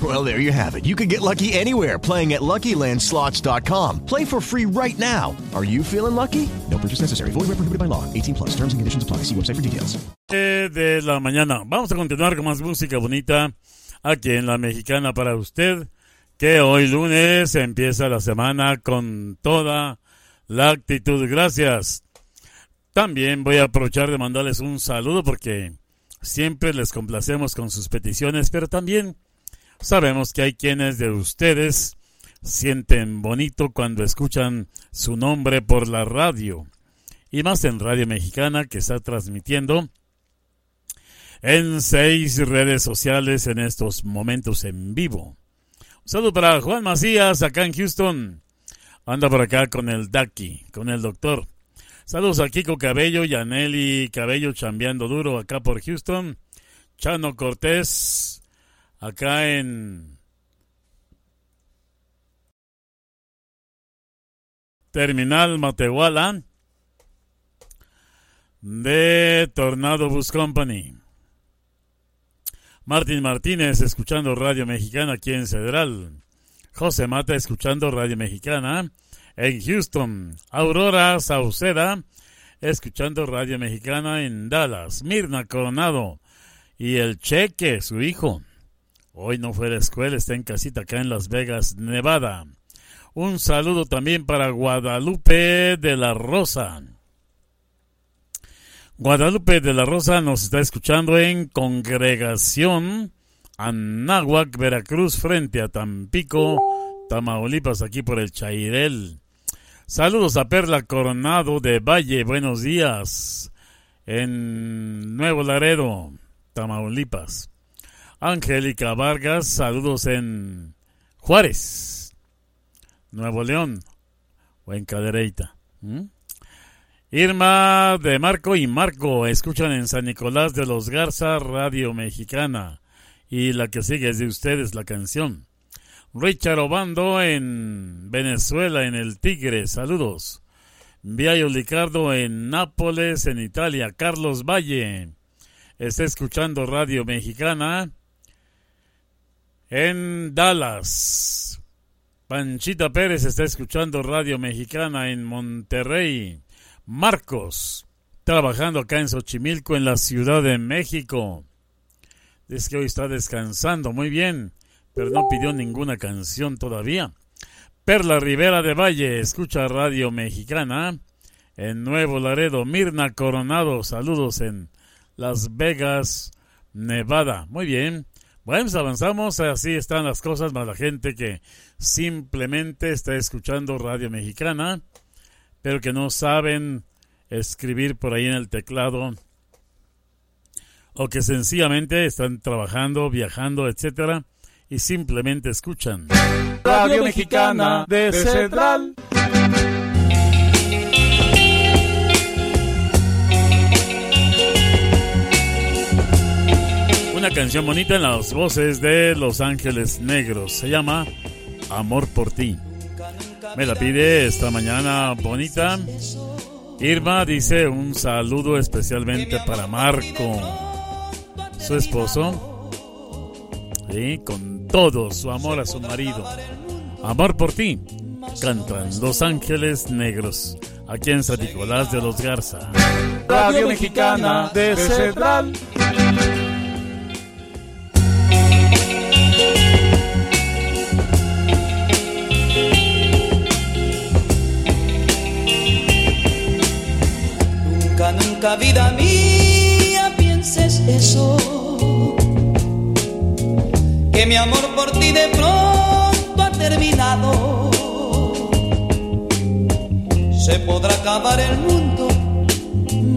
Well, there you have it. You can get lucky anywhere playing at LuckyLandSlots.com. Play for free right now. Are you feeling lucky? No purchase necessary. Void where prohibited by law. 18 plus. Terms and conditions apply. See website for details. De la mañana. Vamos a continuar con más música bonita aquí en La Mexicana para usted, que hoy lunes empieza la semana con toda la actitud. Gracias. También voy a aprovechar de mandarles un saludo porque siempre les complacemos con sus peticiones, pero también sabemos que hay quienes de ustedes sienten bonito cuando escuchan su nombre por la radio. Y más en Radio Mexicana que está transmitiendo en seis redes sociales en estos momentos en vivo. Un saludo para Juan Macías acá en Houston. Anda por acá con el Daki, con el doctor. Saludos a Kiko Cabello y Cabello chambeando duro acá por Houston. Chano Cortés acá en Terminal Matehuala de Tornado Bus Company. Martín Martínez escuchando Radio Mexicana aquí en Cedral. José Mata escuchando Radio Mexicana en Houston. Aurora Sauceda escuchando Radio Mexicana en Dallas. Mirna Coronado y el Cheque, su hijo. Hoy no fue a la escuela, está en casita acá en Las Vegas, Nevada. Un saludo también para Guadalupe de la Rosa. Guadalupe de la Rosa nos está escuchando en Congregación Anáhuac, Veracruz, frente a Tampico, Tamaulipas, aquí por el Chairel. Saludos a Perla Coronado de Valle, buenos días. En Nuevo Laredo, Tamaulipas. Angélica Vargas, saludos en Juárez, Nuevo León o en Cadereyta. ¿Mm? Irma de Marco y Marco escuchan en San Nicolás de los Garza Radio Mexicana y la que sigue es de ustedes la canción. Richard Obando en Venezuela en el Tigre, saludos. Viayo Licardo en Nápoles en Italia, Carlos Valle está escuchando Radio Mexicana en Dallas. Panchita Pérez está escuchando Radio Mexicana en Monterrey. Marcos, trabajando acá en Xochimilco, en la Ciudad de México. Es que hoy está descansando, muy bien, pero no pidió ninguna canción todavía. Perla Rivera de Valle, escucha Radio Mexicana. En Nuevo Laredo, Mirna Coronado, saludos en Las Vegas, Nevada. Muy bien. Bueno, pues avanzamos, así están las cosas para la gente que simplemente está escuchando Radio Mexicana, pero que no saben escribir por ahí en el teclado o que sencillamente están trabajando, viajando, etcétera, y simplemente escuchan. Radio Mexicana de Central. Una canción bonita en las voces de Los Ángeles Negros. Se llama Amor por ti. Me la pide esta mañana bonita. Irma dice un saludo especialmente para Marco, su esposo. Y con todo su amor a su marido. Amor por ti. Cantan Los Ángeles Negros. Aquí en San Nicolás de los Garza. Radio Mexicana de Central. Amor por ti de pronto ha terminado. Se podrá acabar el mundo,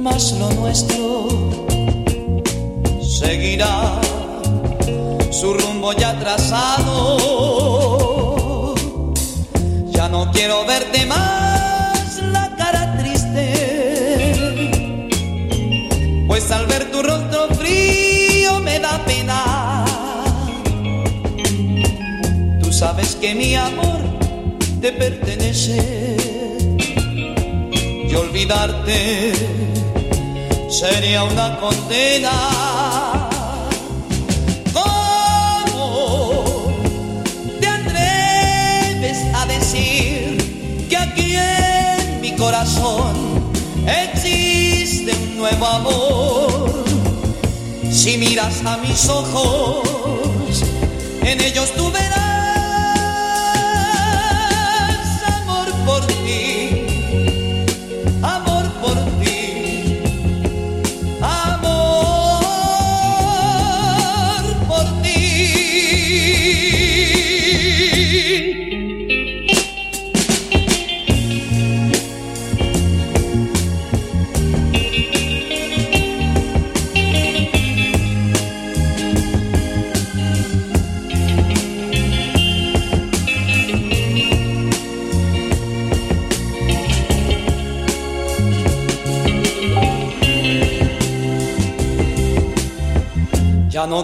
mas lo nuestro seguirá su rumbo ya trazado. Ya no quiero verte más sabes que mi amor te pertenece y olvidarte sería una condena. ¿Cómo te atreves a decir que aquí en mi corazón existe un nuevo amor? Si miras a mis ojos, en ellos tú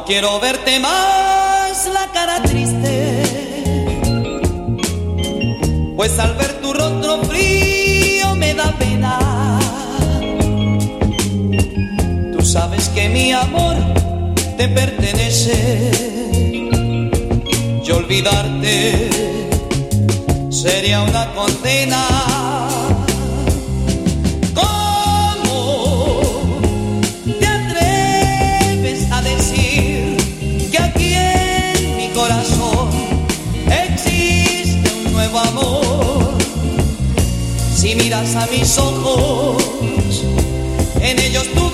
quiero verte más la cara triste, pues al ver tu rostro frío me da pena. Tú sabes que mi amor te pertenece y olvidarte sería una condena. Miras a mis ojos, en ellos tú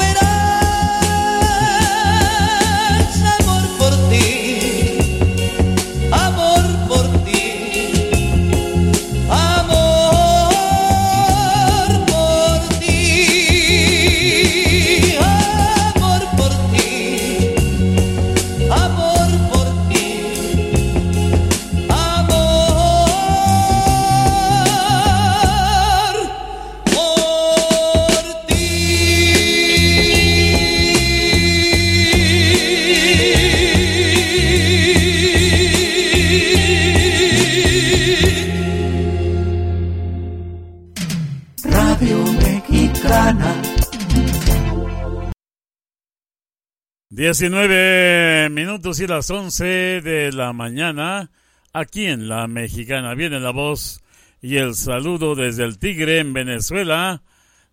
19 minutos y las 11 de la mañana, aquí en la mexicana. Viene la voz y el saludo desde el Tigre en Venezuela,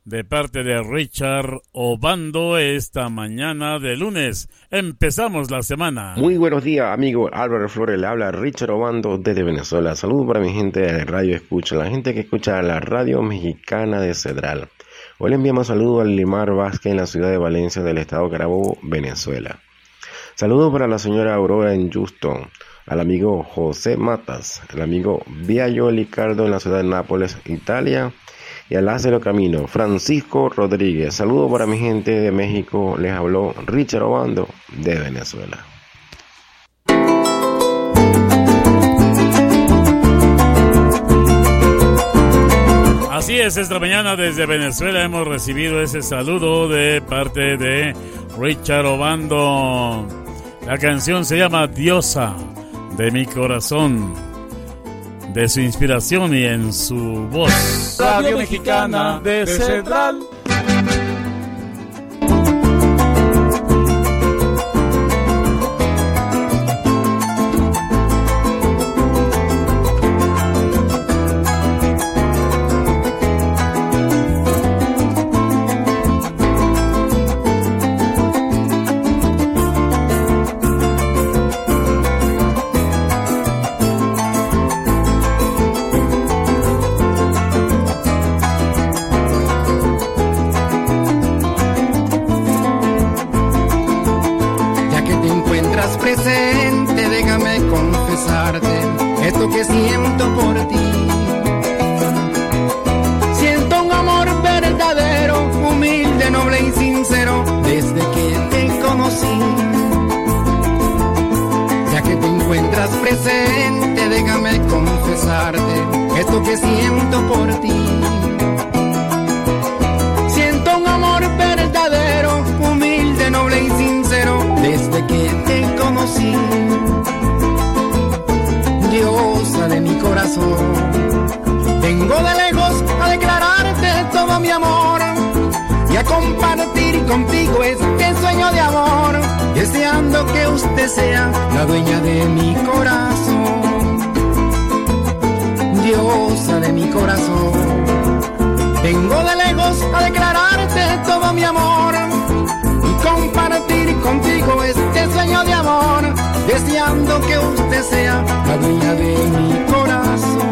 de parte de Richard Obando esta mañana de lunes. Empezamos la semana. Muy buenos días, amigo Álvaro Flores. Le habla Richard Obando desde Venezuela. Saludos para mi gente de Radio Escucha, la gente que escucha la radio mexicana de Cedral. Hoy le enviamos saludos al Limar Vázquez en la ciudad de Valencia del estado Carabobo, Venezuela. Saludos para la señora Aurora en Houston, al amigo José Matas, al amigo Viallo Licardo en la ciudad de Nápoles, Italia, y al Lázaro Camino, Francisco Rodríguez. Saludos para mi gente de México. Les habló Richard Obando de Venezuela. Así es, esta mañana desde Venezuela hemos recibido ese saludo de parte de Richard Obando. La canción se llama Diosa de mi corazón, de su inspiración y en su voz. Radio Mexicana de Central. Que siento por ti. Siento un amor verdadero, humilde, noble y sincero, desde que te conocí. Dios corazón. Vengo de lejos a declararte todo mi amor y a compartir contigo este sueño de amor, deseando que usted sea la dueña de mi corazón. Diosa de mi corazón. Vengo de lejos a declararte todo mi amor y compartir contigo este sueño de amor, deseando que usted sea la dueña de mi corazón.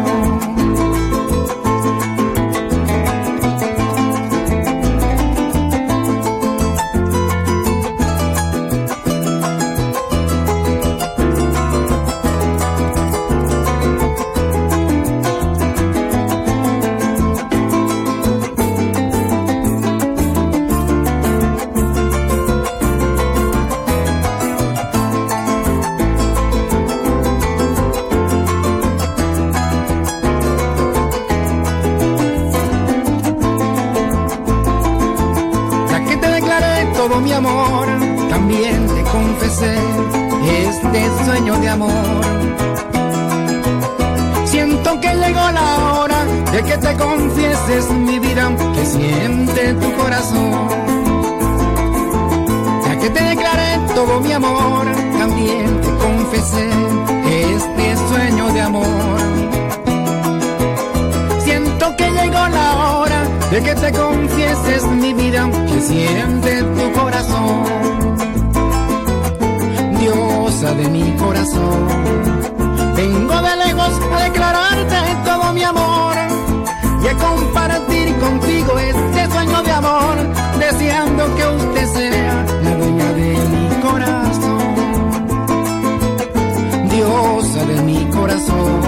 Confieses mi vida, que siente tu corazón. Ya que te declaré todo mi amor, también te confesé este sueño de amor. Siento que llegó la hora de que te confieses mi vida, que siente tu corazón. Diosa de mi corazón, vengo de lejos a declararte este sueño de amor, deseando que usted sea la dueña de mi corazón. Diosa de mi corazón.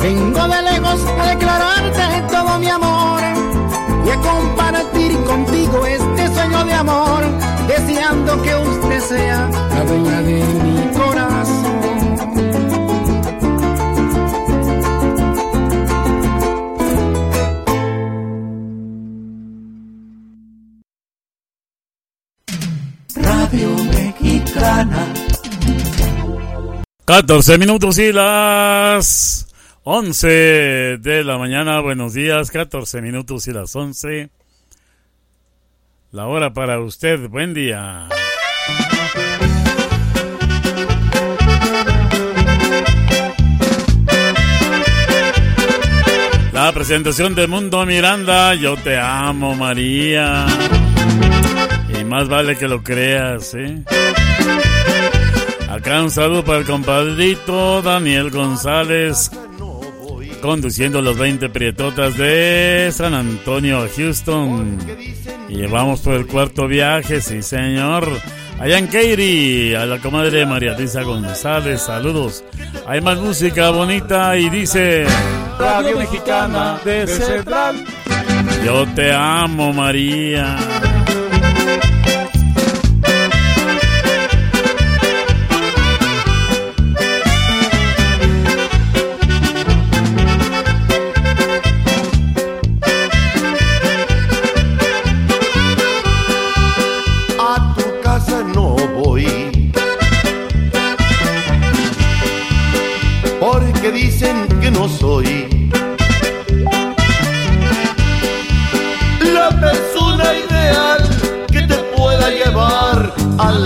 Vengo de lejos a declararte todo mi amor y a compartir contigo este sueño de amor, deseando que usted sea 14 minutos y las 11 de la mañana. Buenos días, 14 minutos y las 11. La hora para usted. Buen día. La presentación de Mundo Miranda. Yo te amo, María. Y más vale que lo creas, ¿eh? Acá un saludo para el compadrito Daniel González, conduciendo los 20 prietotas de San Antonio a Houston. Y vamos por el cuarto viaje, sí señor. Allá en Katy, a la comadre María Luisa González, saludos. Hay más música bonita y dice... Radio Mexicana de Central. Yo te amo, María.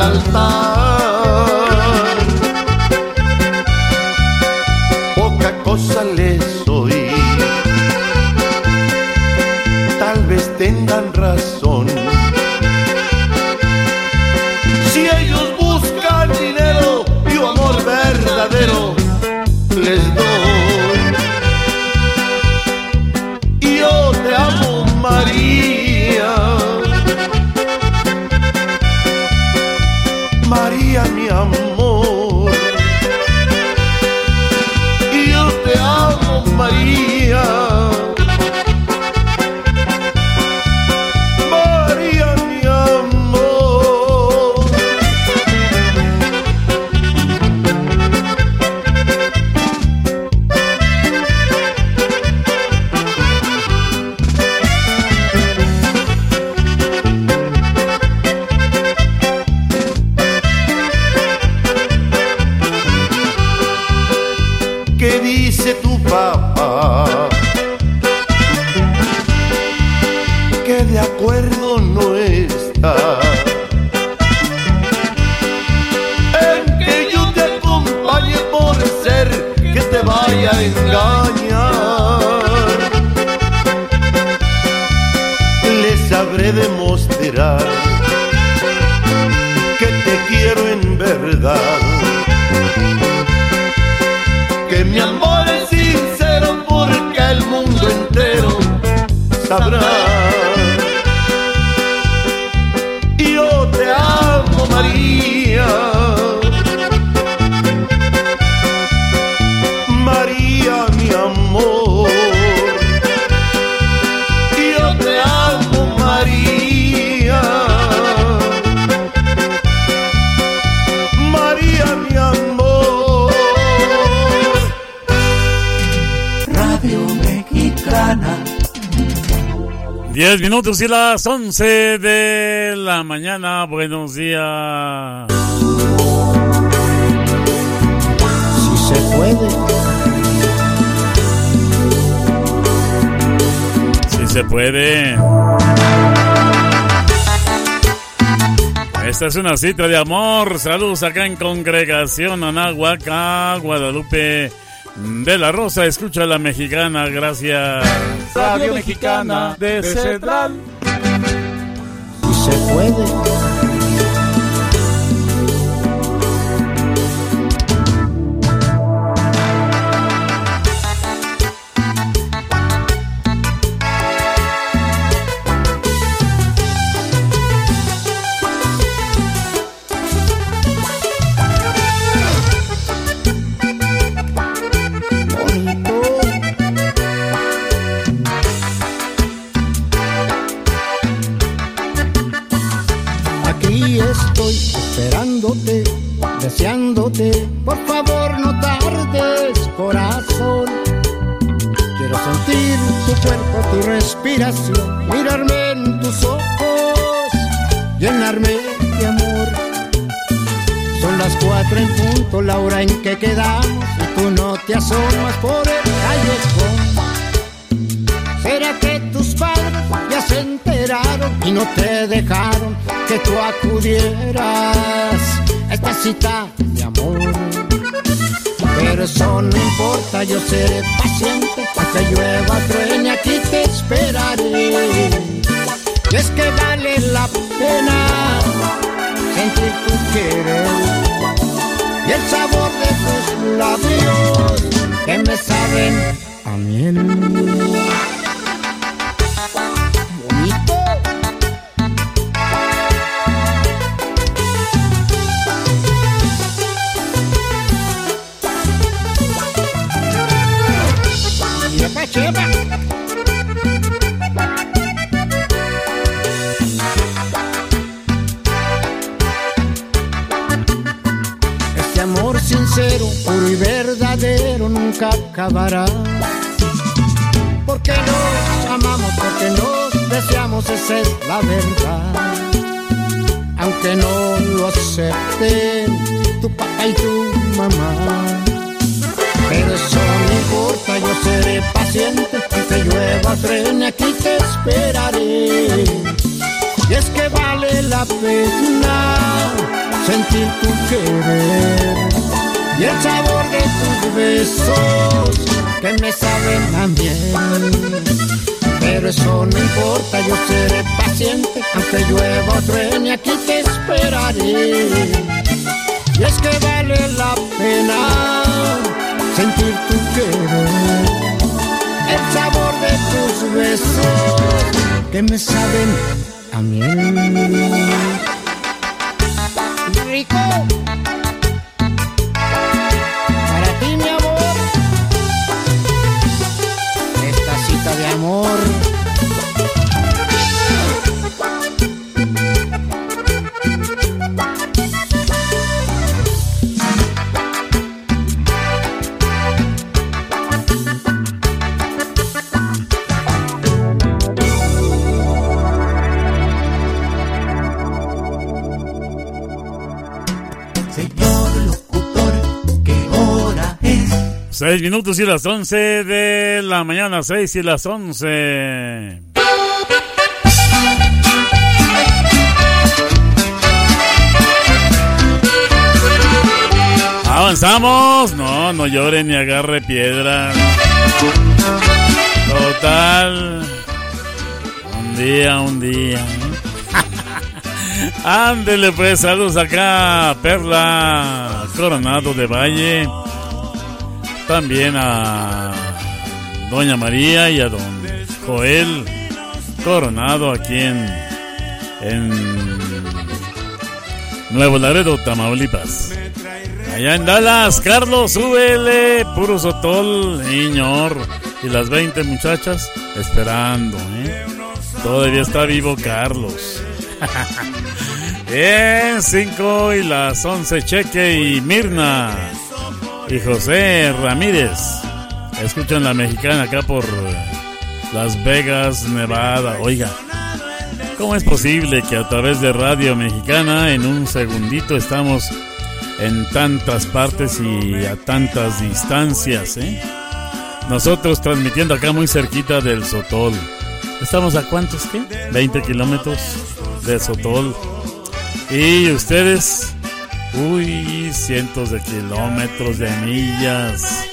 Altar. 10 minutos y las 11 de la mañana. Buenos días. Si se puede. Si se puede. Esta es una cita de amor. Saludos acá en Congregación Anahuaca, Guadalupe de la Rosa. Escucha la mexicana, gracias. Radio Mexicana de Central. Si se puede. Yo seré paciente, hasta llueva, truene, aquí te esperaré. Y es que vale la pena sentir tu querer y el sabor de tus labios que me saben aquí te esperaré. Y es que vale la pena sentir tu querer y el sabor de tus besos que me saben a miel. Pero eso no importa, yo seré paciente, aunque llueva o truene, aquí te esperaré. Y es que vale la pena sentir tu querer, el sabor de tus besos que me saben a miel. Minutos y las once de la mañana, seis y las once. Avanzamos. No, no llore ni agarre piedra. Total. Un día, un día. (laughs) Ándele pues, saludos acá, Perla Coronado de Valle. También a Doña María y a Don Joel Coronado aquí en, en Nuevo Laredo, Tamaulipas. Allá en Dallas, Carlos, súbele, puro sotol, niñor. Y las 20 muchachas esperando, ¿eh? Todavía está vivo Carlos. (laughs) Bien, 5 y las 11, Cheque y Mirna. Y José Ramírez. Escuchan la mexicana acá por Las Vegas, Nevada. Oiga, ¿cómo es posible que a través de Radio Mexicana en un segundito estamos en tantas partes y a tantas distancias, eh? Nosotros transmitiendo acá muy cerquita del Sotol. ¿Estamos a cuántos, qué? 20 kilómetros de Sotol. Y ustedes, uy, cientos de kilómetros de millas.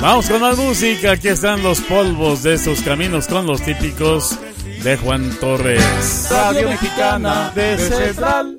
Vamos con la música. Aquí están los polvos de estos caminos con los típicos de Juan Torres. Radio Mexicana de Central.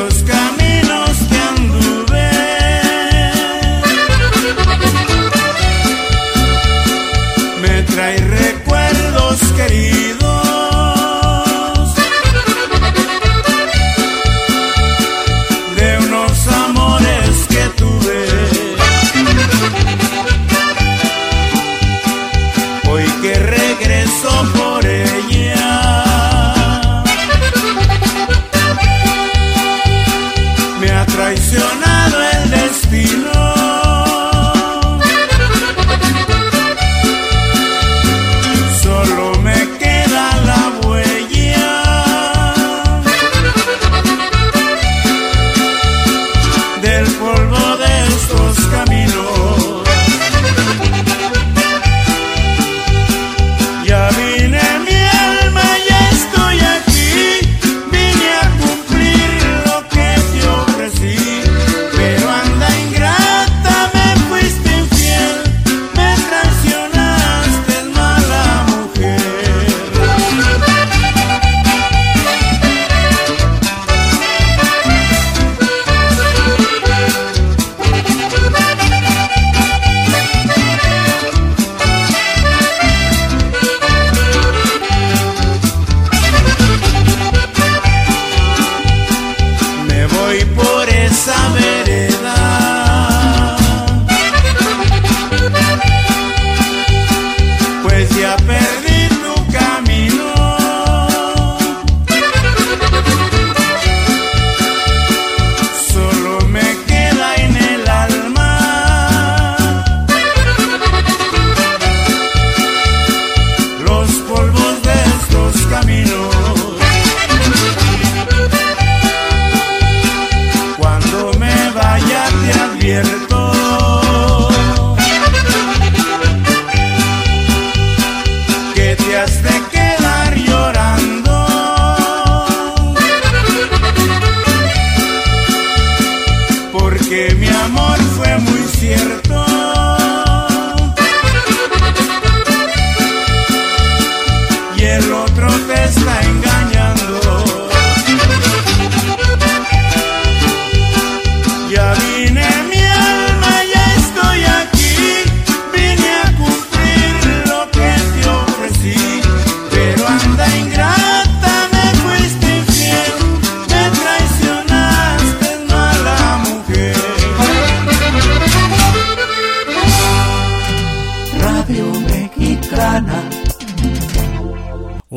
De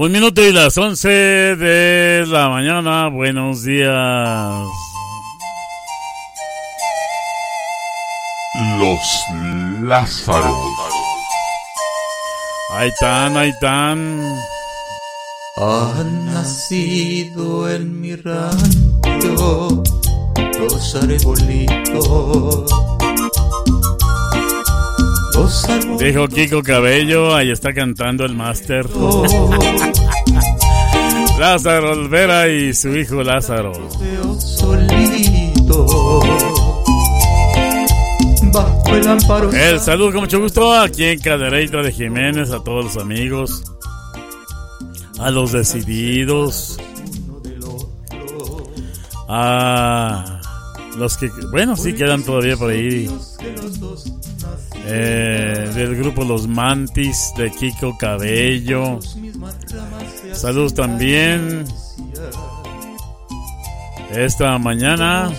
Un minuto y las 11 de la mañana. Buenos días. Los Lázaros. Ahí están, ahí están. Han nacido en mi rancho los arbolitos. Dijo Kiko Cabello, ahí está cantando el máster. (laughs) Lázaro Olvera y su hijo Lázaro. el saludo con mucho gusto aquí en Cadereyta de Jiménez a todos los amigos, a los decididos, a los que, bueno, sí quedan todavía por ahí, eh, del grupo Los Mantis de Kiko Cabello. Saludos también. Esta mañana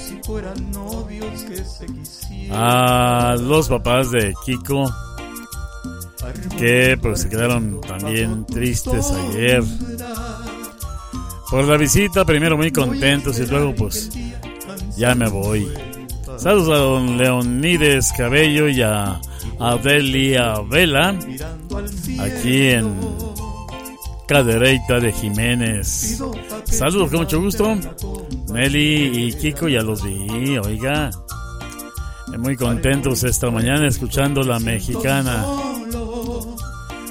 a los papás de Kiko que pues se quedaron también tristes ayer. Por la visita primero muy contentos y luego pues ya me voy. Saludos a don Leonides Cabello y a Adelia Vela aquí en Cadereita de Jiménez saludos con mucho gusto Meli y Kiko ya los vi oiga muy contentos esta mañana escuchando la mexicana.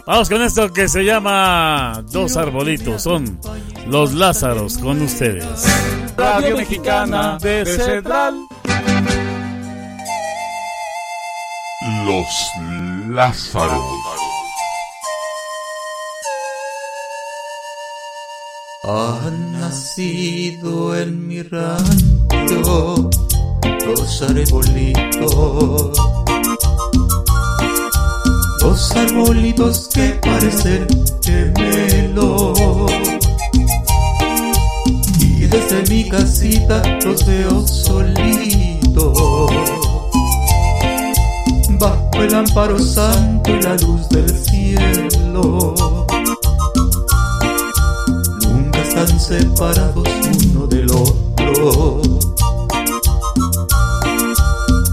Vamos con esto que se llama Dos Arbolitos. Son los Lázaros con ustedes. Radio Mexicana de Central. Los Lázaros. Han nacido en mi rancho los arbolitos, los arbolitos que parecen gemelos. Y desde mi casita los veo solitos, bajo el amparo santo y la luz del cielo. Nunca están separados uno del otro.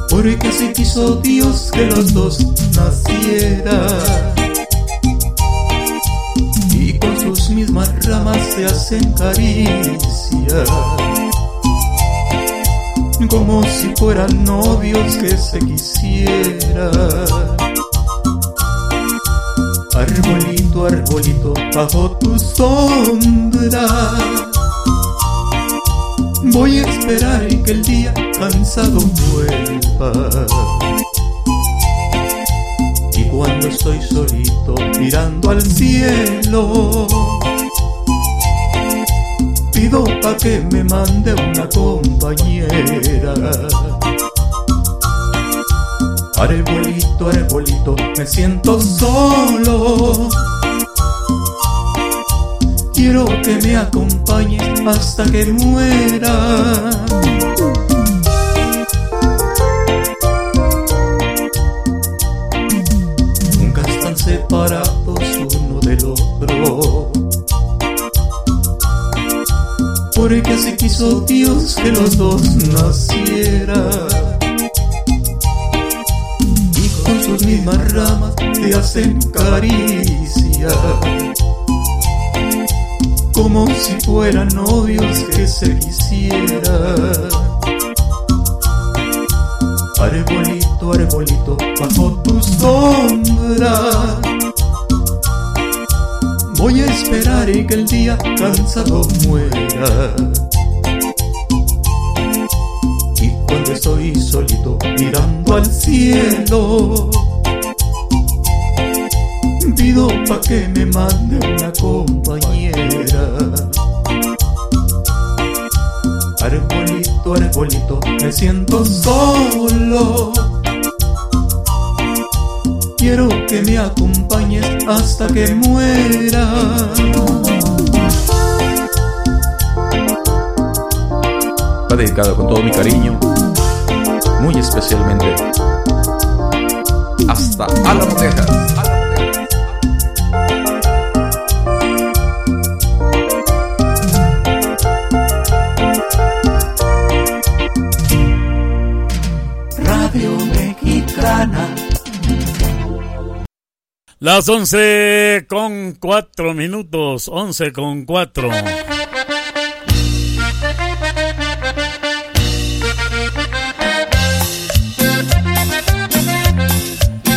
Porque así quiso Dios que los dos nacieran y con sus mismas ramas se hacen caricias como si fueran novios que se quisieran. Arbolito, arbolito, bajo tu sombra. Voy a esperar que el día cansado vuelva. Y cuando estoy solito mirando al cielo, pido pa' que me mande una compañera. Arbolito, arbolito, me siento solo. Quiero que me acompañes hasta que muera. Porque así quiso Dios que los dos nacieran. Y con sus mismas ramas te hacen caricia como si fueran novios que se quisieran. Arbolito, arbolito, bajo tu sombra. Voy a esperar y que el día cansado muera. Y cuando estoy solito mirando al cielo. Pido pa' que me mande una compañera. Arbolito, arbolito, me siento solo. Quiero que me acompañes hasta que muera. Va dedicado con todo mi cariño, muy especialmente hasta Álamo, Texas. Las 11 con 4 minutos, 11 con 4.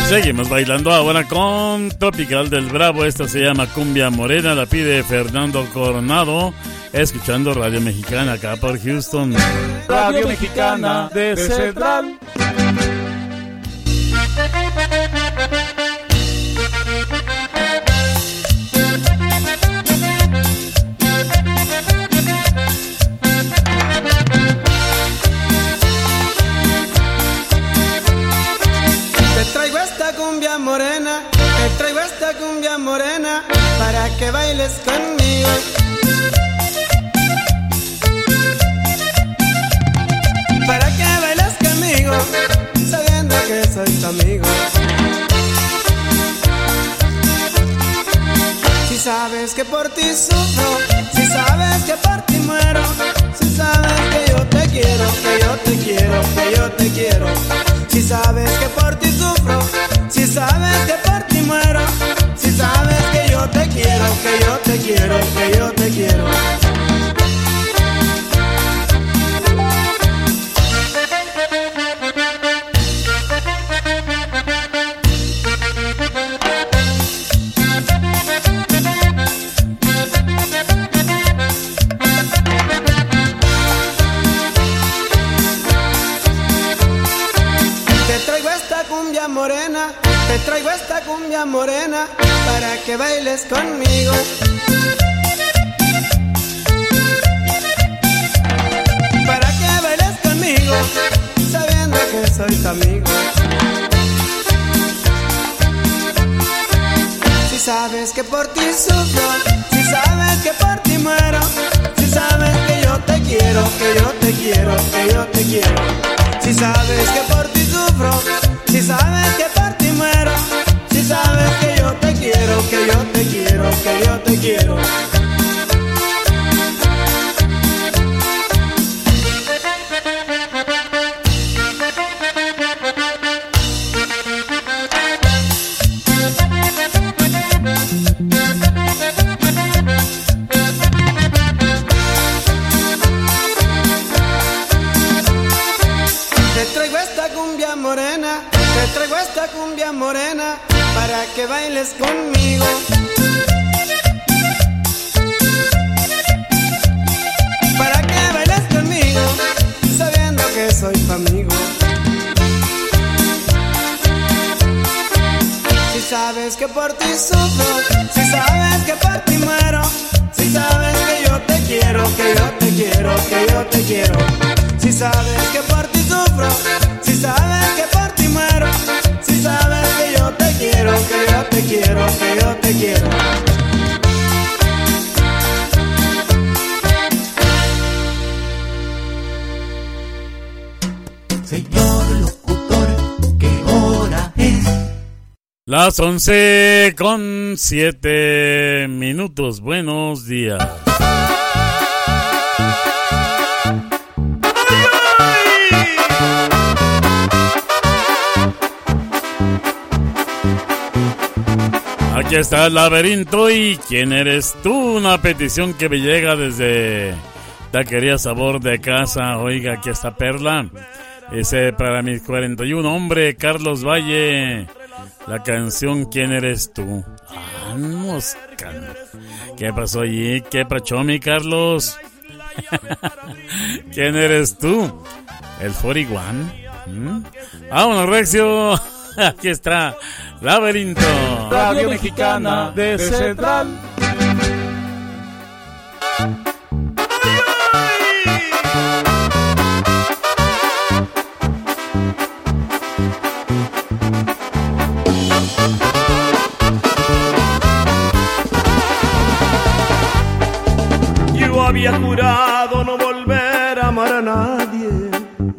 Seguimos bailando ahora con Tropical del Bravo. Esta se llama Cumbia Morena. La pide Fernando Coronado. Escuchando Radio Mexicana acá por Houston. Radio Mexicana de Central. Que bailes conmigo. Para que bailes conmigo, sabiendo que soy tu amigo. Si sabes que por ti sufro, si sabes que por ti muero, si sabes que yo te quiero, que yo te quiero, que yo te quiero. Si sabes que por ti sufro, si sabes que por ti muero, yo te quiero, que yo te quiero, que yo te quiero. Morena para que bailes conmigo. Para que bailes conmigo, sabiendo que soy tu amigo. Si sabes que por ti sufro, si sabes que por ti muero, si sabes que yo te quiero, que yo te quiero, que yo te quiero. Si sabes que por ti sufro, si sabes que por quiero, que yo te quiero, que yo te quiero. Que bailes Las 11 con 7 minutos. Buenos días. Aquí está el laberinto y ¿quién eres tú? Una petición que me llega desde Taquería Sabor de Casa. Oiga, aquí está Perla. Ese para mis 41, hombre, Carlos Valle. La canción ¿Quién eres tú? Vamos. ¿Qué pasó allí? ¿Qué pasó, mi Carlos? (laughs) ¿Quién eres tú? El 41. ¿Mm? Vámonos, Rexio. (laughs) Aquí está. Laberinto. Radio Mexicana de Central.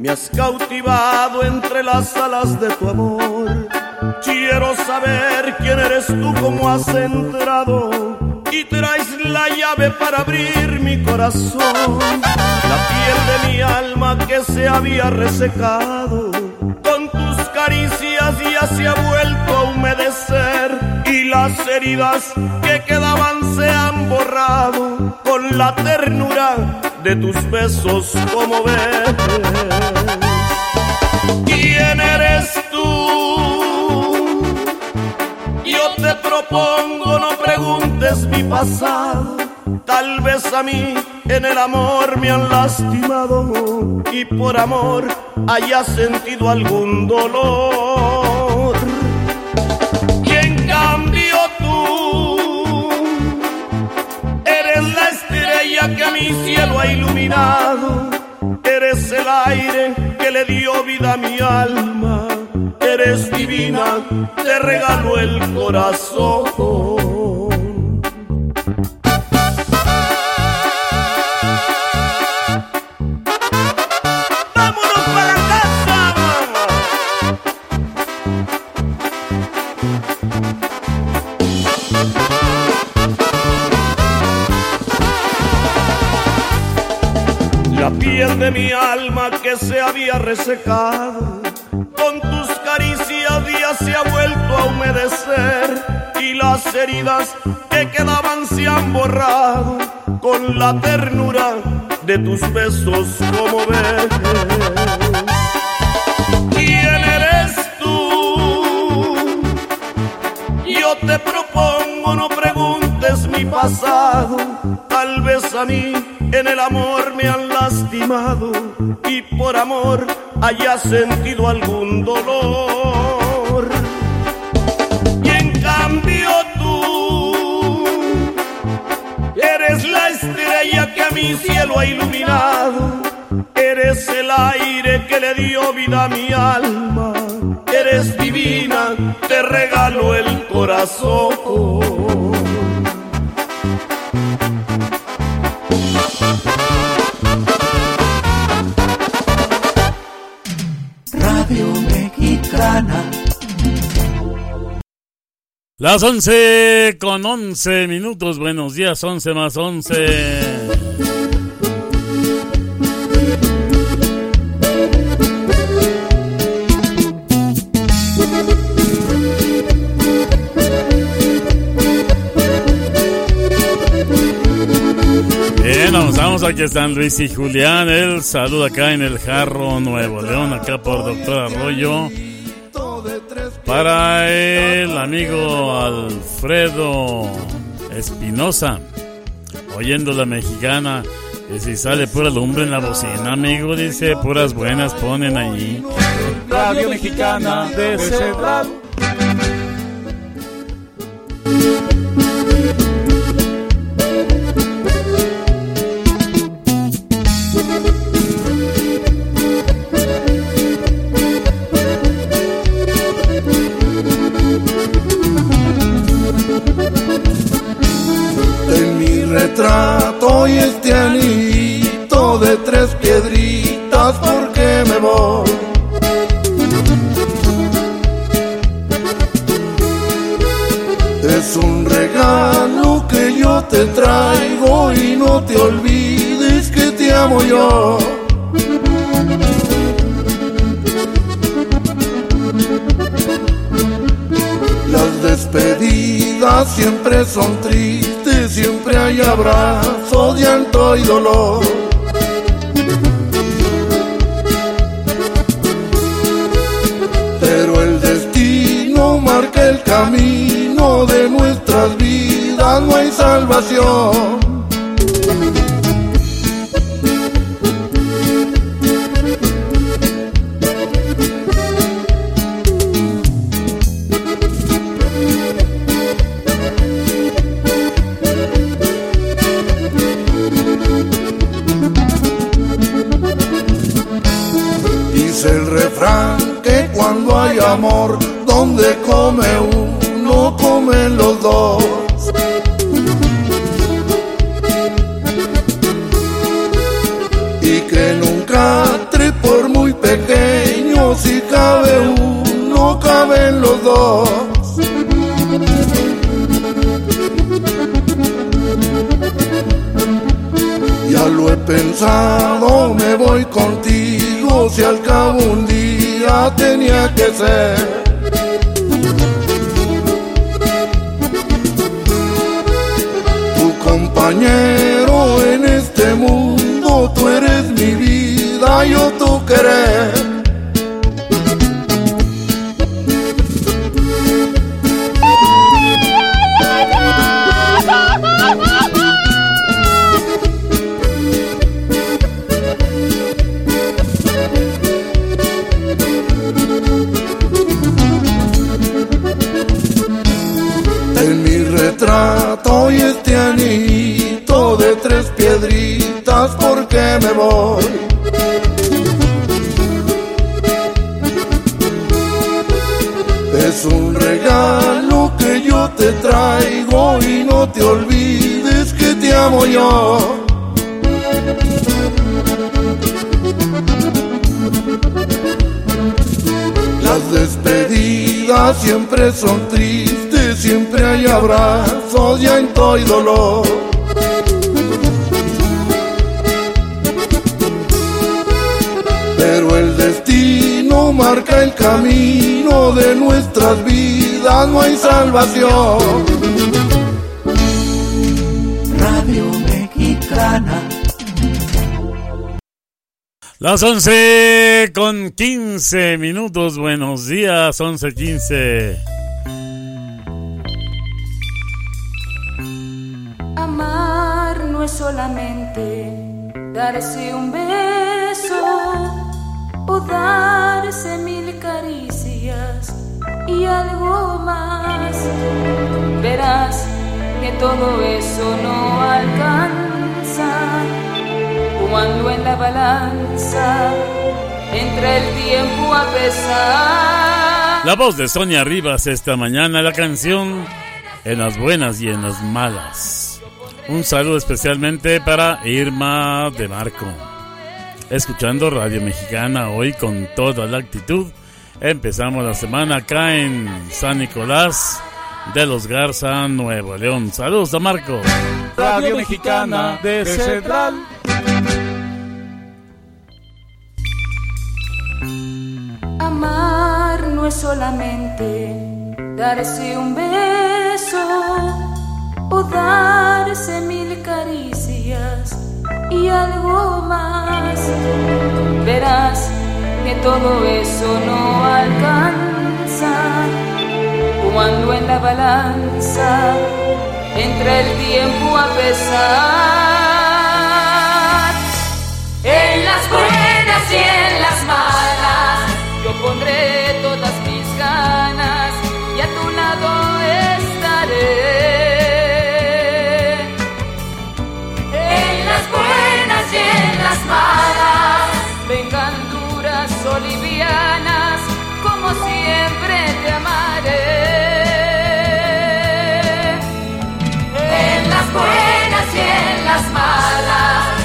Me has cautivado entre las alas de tu amor. Quiero saber quién eres tú, cómo has entrado. Y traes la llave para abrir mi corazón. La piel de mi alma que se había resecado. Con tus caricias ya se ha vuelto a humedecer. Y las heridas que quedaban se han borrado. Con la ternura de tus besos, como ves. ¿Quién eres tú? Yo te propongo, no preguntes mi pasado. Tal vez a mí en el amor me han lastimado y por amor haya sentido algún dolor. Mi cielo ha iluminado. Eres el aire que le dio vida a mi alma. Eres divina, te regalo el corazón. De mi alma que se había resecado, con tus caricias ya se ha vuelto a humedecer y las heridas que quedaban se han borrado con la ternura de tus besos, como ves. ¿Quién eres tú? Yo te propongo, no preguntes mi pasado. Tal vez a mí en el amor me han lastimado y por amor haya sentido algún dolor. Y en cambio tú eres la estrella que a mi cielo ha iluminado. Eres el aire que le dio vida a mi alma. Eres divina, te regalo el corazón. Las 11 con 11 minutos. Buenos días, 11 más 11. Bien, vamos, vamos, aquí están Luis y Julián. El saludo acá en el Jarro Nuevo León, acá por Doctor Arroyo. Para el amigo Alfredo Espinosa, oyendo la mexicana. Y si sale pura lumbre en la bocina, amigo, dice, puras buenas ponen allí. Radio Mexicana de Central. Retrato y este anito de tres piedritas porque me voy. Es un regalo que yo te traigo y no te olvides que te amo yo. Las despedidas siempre son tristes, siempre hay abrazo, llanto y dolor. Pero el destino marca el camino de nuestras vidas, no hay salvación. Amor, donde come uno, comen los dos. Y que nunca tre por muy pequeño, si cabe uno, caben los dos. Ya lo he pensado, me voy contigo, si al cabo un día tenía que ser. Tu compañero en este mundo, tú eres mi vida, yo tu querer. Piedritas porque me voy. Es un regalo que yo te traigo y no te olvides que te amo yo. Las despedidas siempre son tristes, siempre hay abrazos, llanto y dolor. Pero el destino marca el camino de nuestras vidas, no hay salvación. Radio Mexicana. Las 11 con 15 minutos. Buenos días, 11.15. la balanza entra el tiempo a pesar. La voz de Sonia Rivas esta mañana, la canción En las buenas y en las malas. Un saludo especialmente para Irma de Marco. Escuchando Radio Mexicana hoy con toda la actitud. Empezamos la semana acá en San Nicolás de los Garza, Nuevo León. Saludos a Marco. Radio Mexicana de Central. Amar no es solamente darse un beso o darse mil caricias y algo más. Verás que todo eso no alcanza cuando en la balanza entra el tiempo a pesar. Todas mis ganas y a tu lado estaré. En las buenas y en las malas, vengan duras o livianas, como siempre te amaré. En las buenas y en las malas,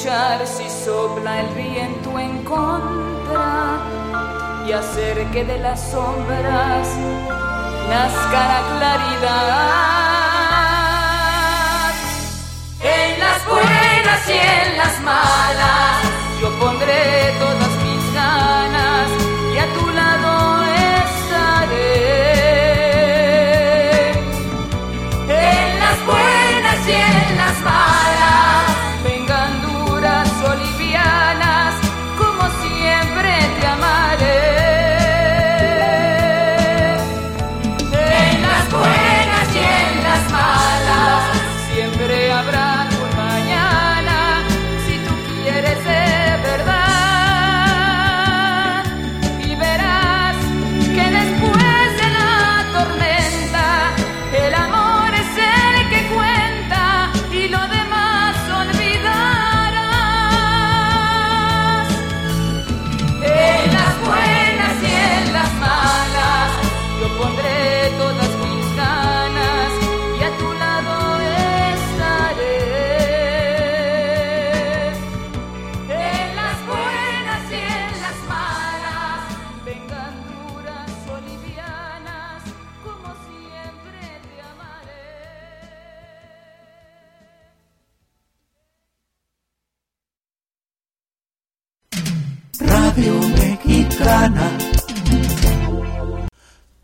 Si sopla el viento en contra y hacer que de las sombras nazca la claridad. En las buenas y en las malas, yo pondré todas mis ganas y a tu lado estaré. En las buenas y en las malas,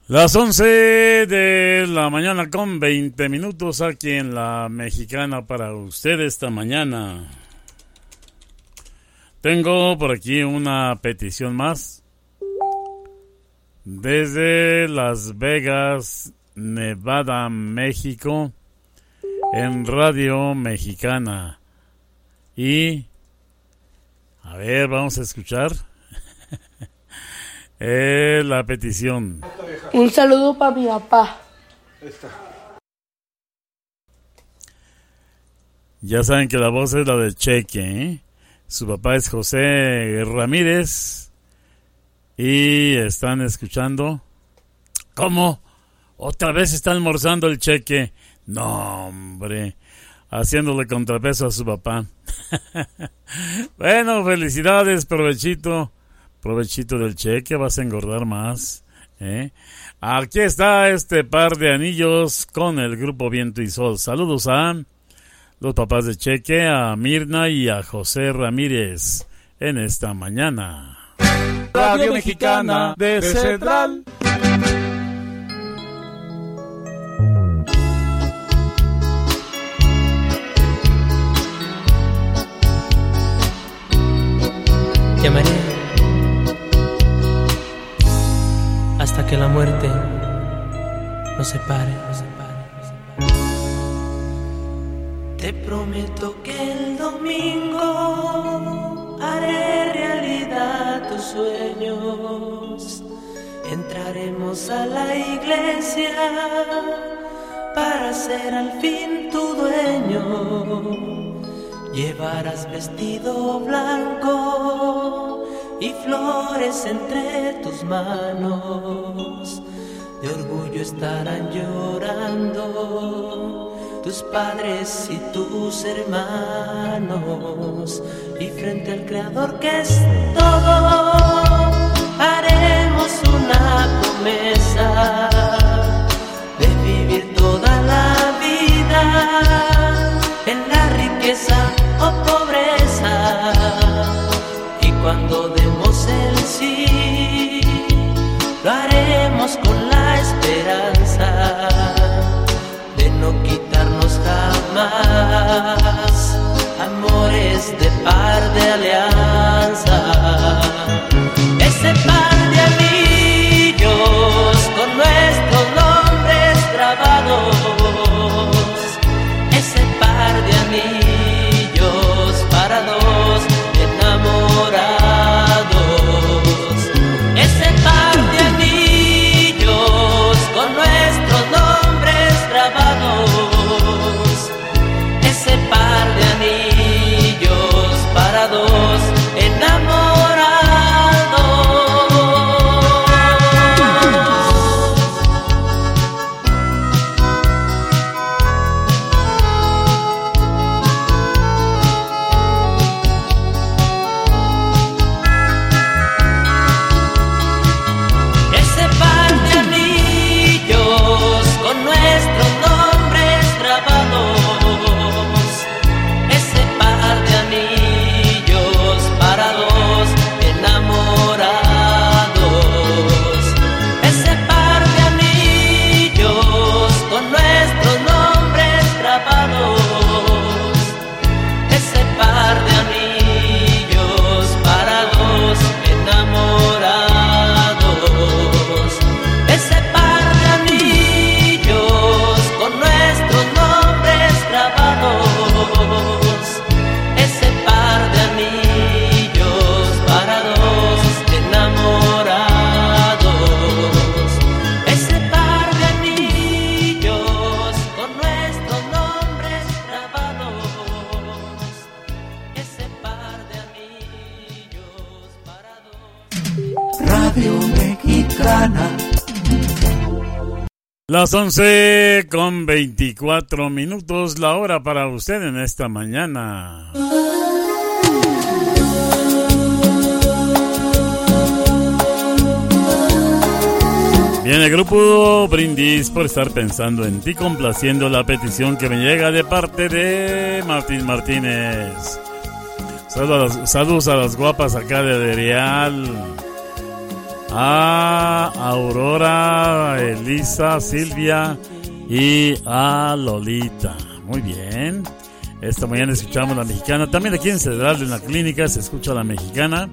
Las 11 de la mañana con 20 minutos aquí en la mexicana para usted esta mañana. Tengo por aquí una petición más. Desde Las Vegas, Nevada, México, en Radio Mexicana. Y, a ver, vamos a escuchar. Eh, la petición. Un saludo para mi papá. Ya saben que la voz es la del Cheque. ¿eh? Su papá es José Ramírez. Y están escuchando. ¿Cómo? ¿Otra vez está almorzando el Cheque? No, hombre. Haciéndole contrapeso a su papá. (laughs) bueno, felicidades, provechito. Provechito del cheque, vas a engordar más. ¿eh? Aquí está este par de anillos con el grupo Viento y Sol. Saludos a los papás de Cheque, a Mirna y a José Ramírez en esta mañana. Radio Mexicana de Central. Llamaré hasta que la muerte nos separe. Te prometo que el domingo haré realidad tus sueños. Entraremos a la iglesia para ser al fin tu dueño. Llevarás vestido blanco y flores entre tus manos. De orgullo estarán llorando tus padres y tus hermanos. Y frente al Creador que es todo, haremos una promesa de vivir toda la vida de alianza. Ese par Las 11 con 24 minutos, la hora para usted en esta mañana. Bien, el grupo Brindis por estar pensando en ti, complaciendo la petición que me llega de parte de Martín Martínez. Saludos a las, saludos a las guapas acá de Adrial. A Aurora, Elisa, Silvia y a Lolita. Muy bien. Esta mañana escuchamos la mexicana. También aquí en Cedral, en la clínica, se escucha la mexicana.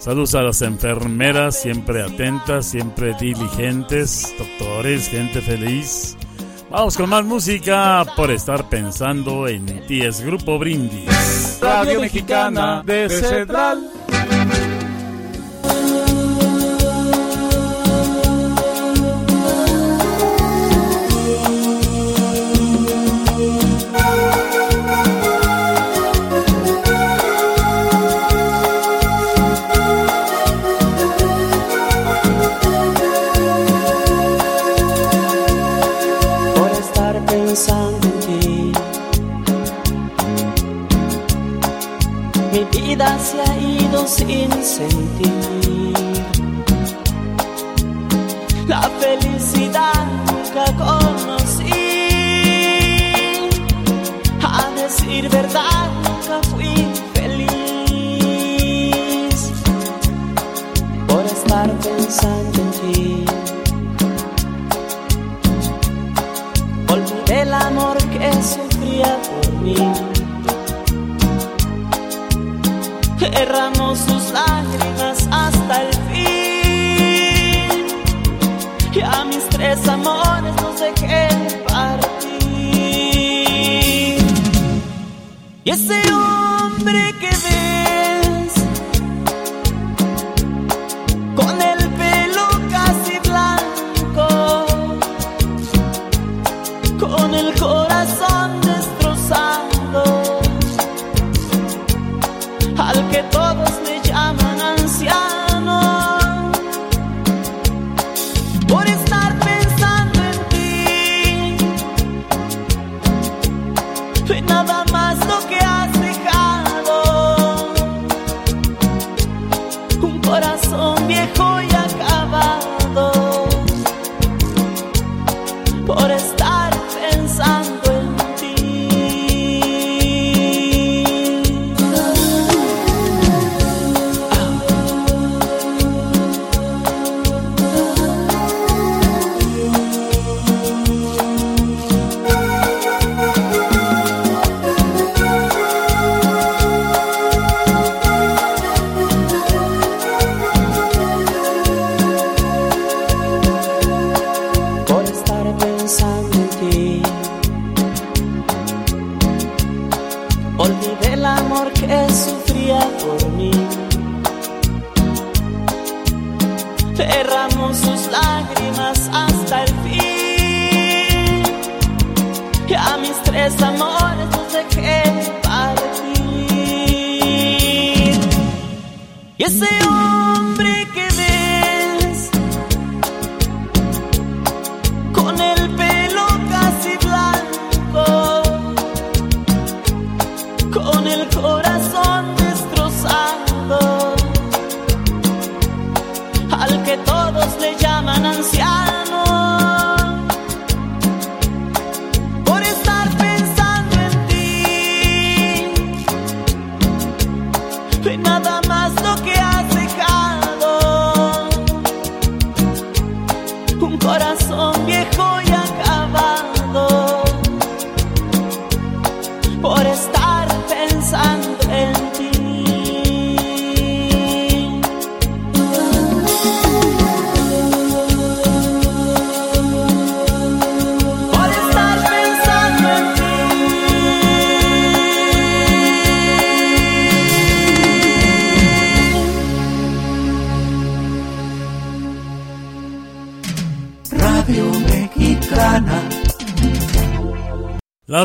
Saludos a las enfermeras, siempre atentas, siempre diligentes, doctores, gente feliz. Vamos con más música por estar pensando en ti. Es Grupo Brindis. Radio Mexicana de Central. Sin sentir. La felicidad nunca conocí. A decir verdad, nunca fui feliz. Por estar pensando en ti. Olvidé el amor que sufría por mí. Derramó sus lágrimas hasta el fin. Y a mis tres amores los dejé partir. Y ese hombre que ves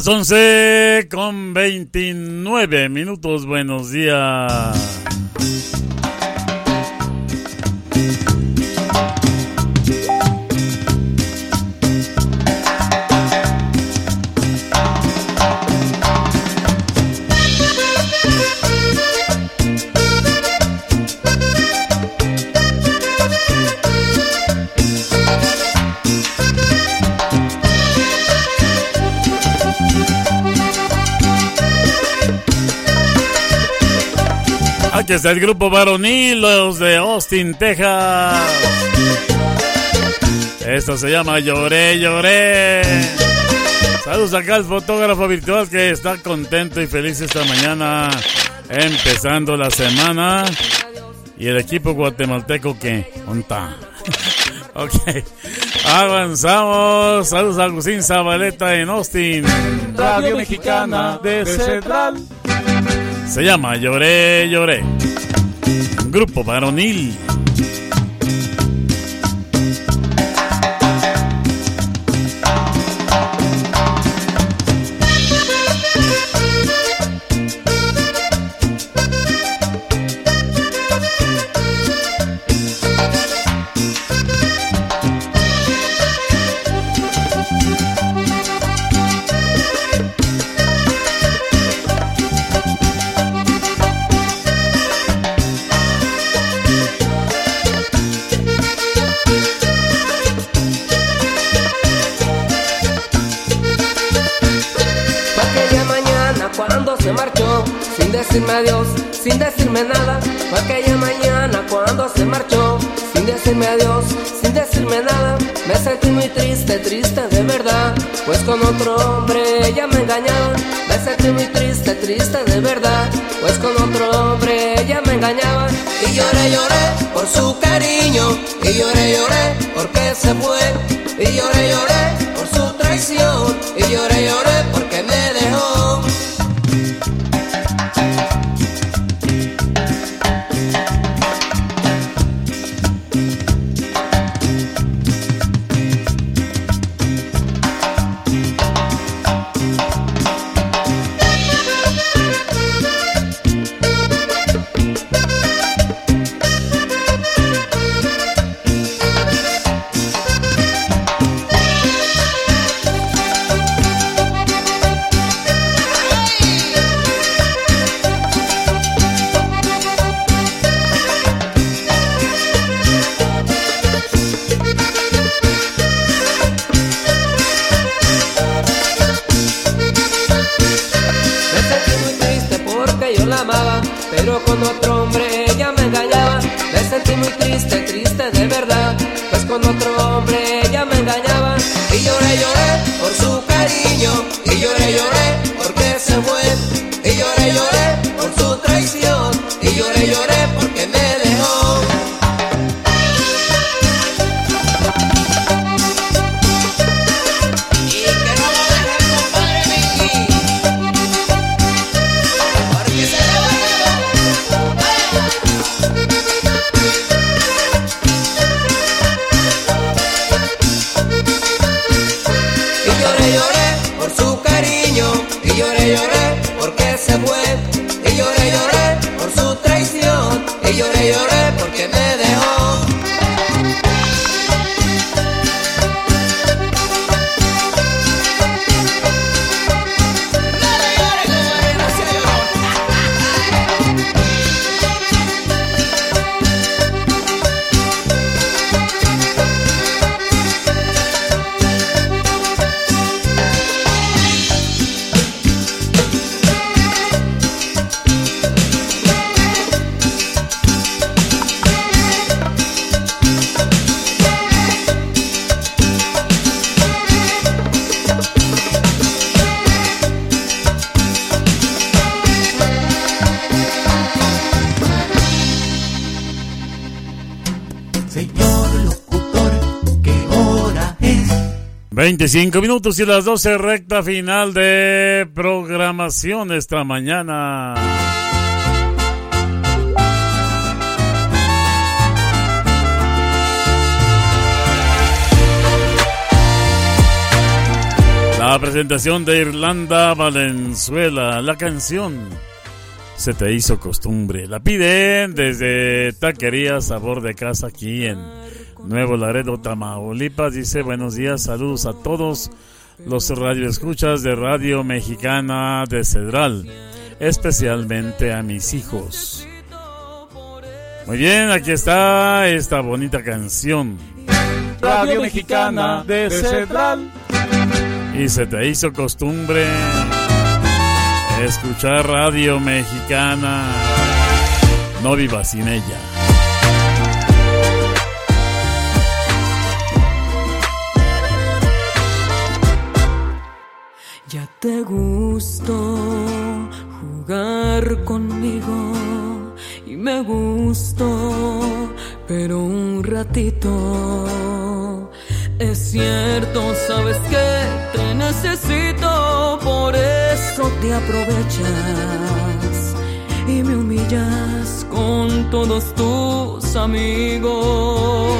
Las 11 con 29 minutos. Buenos días. Está el grupo varonil, los de Austin, Texas. Esto se llama Lloré, Lloré. Saludos acá al fotógrafo virtual que está contento y feliz esta mañana, empezando la semana. Y el equipo guatemalteco que onta. (laughs) ok, avanzamos. Saludos a Agustín Zabaleta en Austin. Radio Mexicana de Central. Se llama Lloré, Lloré. Grupo varonil. Pues con otro hombre ella me engañaba. Me sentí muy triste, triste de verdad, pues con otro hombre ella me engañaba. Y lloré, lloré por su cariño, y lloré, lloré porque se fue. Y lloré, lloré por su traición, y lloré, 25 minutos y las 12 recta final de programación esta mañana. La presentación de Irlanda Valenzuela, la canción se te hizo costumbre. La piden desde Taquería Sabor de Casa aquí en Nuevo Laredo, Tamaulipas. Dice buenos días, saludos a todos los radioescuchas de Radio Mexicana de Cedral, especialmente a mis hijos. Muy bien, aquí está esta bonita canción. Radio Mexicana de Cedral. Y se te hizo costumbre escuchar Radio Mexicana. No vivas sin ella. Ya te gustó jugar conmigo y me gustó, pero un ratito. Es cierto, sabes que te necesito, por eso te aprovechas y me humillas con todos tus amigos.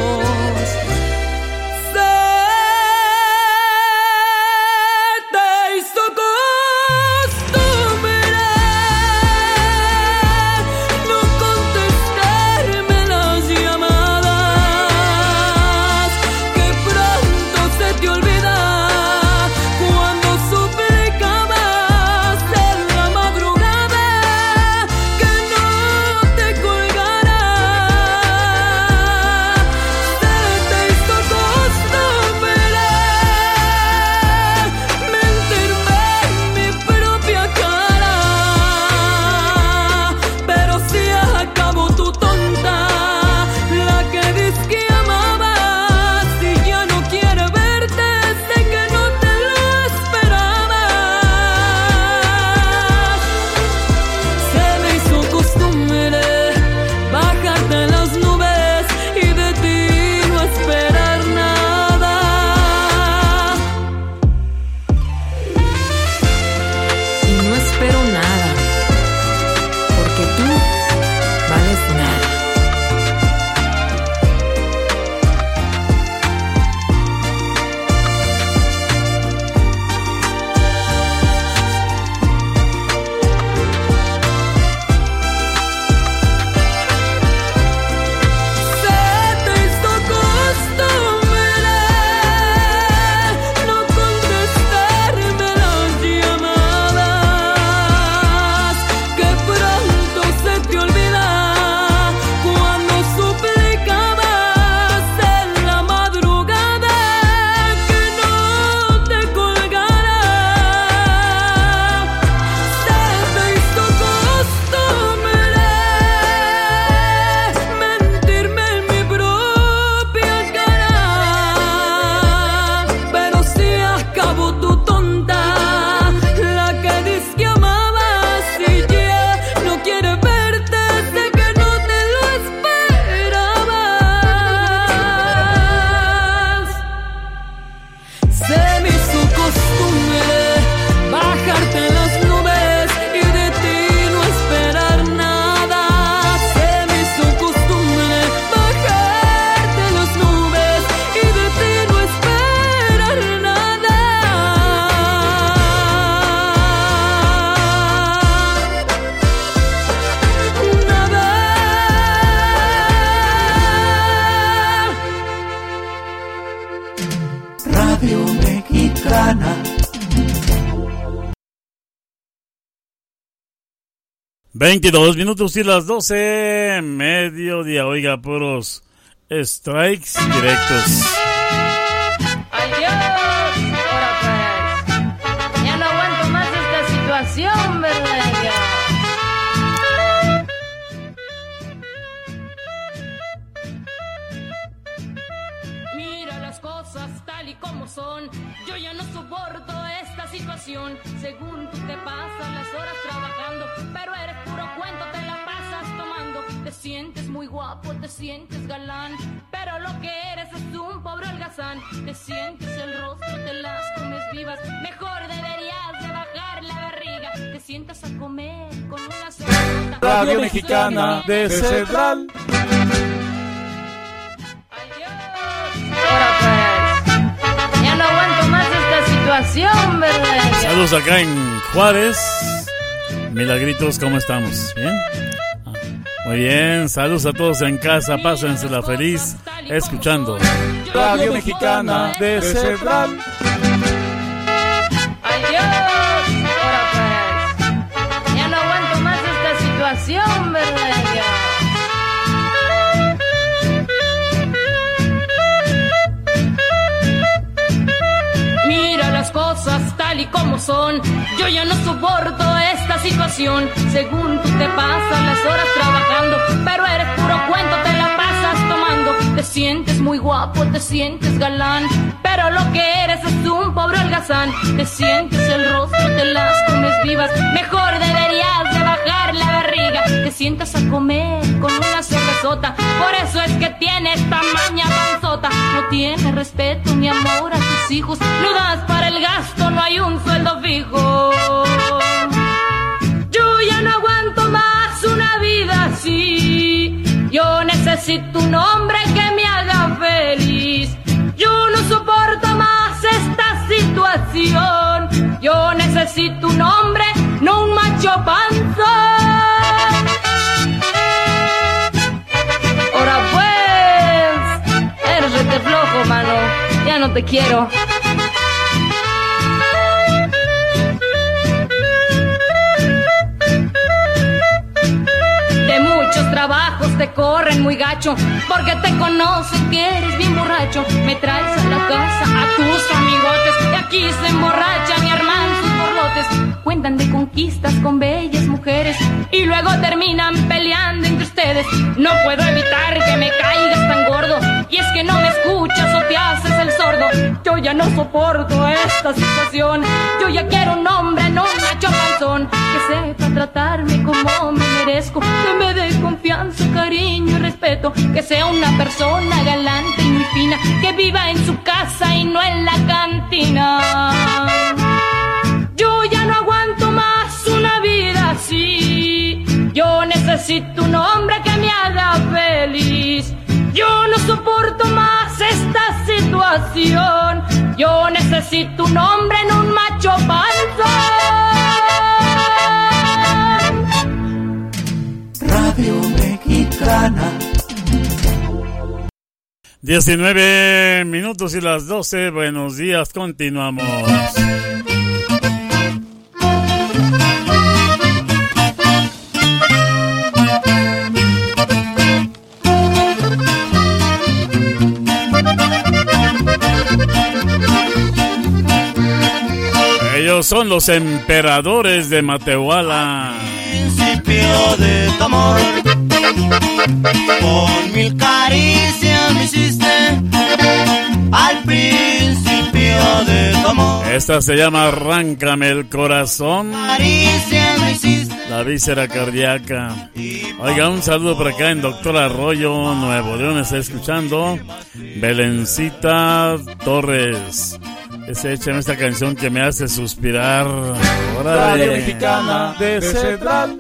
22 minutos y las 12, mediodía, oiga, puros strikes directos. Adiós, ahora pues. Ya no aguanto más esta situación, ¿verdad? Ya. Mira las cosas tal y como son. Yo ya no soporto esta situación. Según tú te pasas las horas trabajando, guapo, te sientes galán, pero lo que eres es un pobre holgazán. Te sientes el rostro, te las comes vivas. Mejor deberías de bajar la barriga. Te sientas a comer con una sola Radio Mexicana de Central. Ahora pues. Ya no aguanto más esta situación, ¿verdad? Saludos acá en Juárez. Milagritos, ¿cómo estamos? ¿Bien? Muy bien, saludos a todos en casa, pásensela feliz escuchando. Radio Mexicana de Central. Adiós, pues. Ya no aguanto más esta situación, ¿verdad? Mira las cosas tal y como son. Yo ya no soporto esta situación. Según tú te pasas las horas trabajando, pero eres puro cuento, te la pasas tomando. Te sientes muy guapo, te sientes galán, pero lo que eres es un pobre holgazán. Te sientes el rostro, te las comes vivas. Mejor deberías de bajar la barriga. Te sientas a comer con una cervezota. Por eso es que tienes tamaña panzota. No tienes respeto ni amor a tus hijos. No das para el gasto, no hay un sueldo fijo. Necesito un hombre que me haga feliz. Yo no soporto más esta situación. Yo necesito un hombre, no un macho panzón. Ahora pues, eres rete flojo, mano. Ya no te quiero. Trabajos te corren muy gacho Porque te conocen que eres bien borracho. Me traes a la casa a tus amigotes Y aquí se emborrachan y arman sus borlotes. Cuentan de conquistas con bellas mujeres Y luego terminan peleando entre ustedes. No puedo evitar que me caigas tan gordo. Y es que no me escuchas o te haces el sordo. Yo ya no soporto esta situación. Yo ya quiero un hombre, no un macho Que sepa tratarme como me merezco. Que me dé confianza, cariño y respeto. Que sea una persona galante y muy fina. Que viva en su casa y no en la cantina. Yo ya no aguanto más una vida así Yo necesito un hombre que me haga feliz yo no soporto más esta situación. Yo necesito un hombre, no un macho panzón. Radio Mexicana. 19 minutos y las 12, buenos días, continuamos. Ellos son los emperadores de Matehuala. principio de tu amor. Con mil caricias me hiciste al principio de tu amor. Esta se llama Arráncame el corazón. La víscera cardíaca. Oiga, un saludo por acá en Doctor Arroyo, Nuevo León, está escuchando. Belencita Torres. Ese échame esta canción que me hace suspirar. Órale. Radio Mexicana de Central.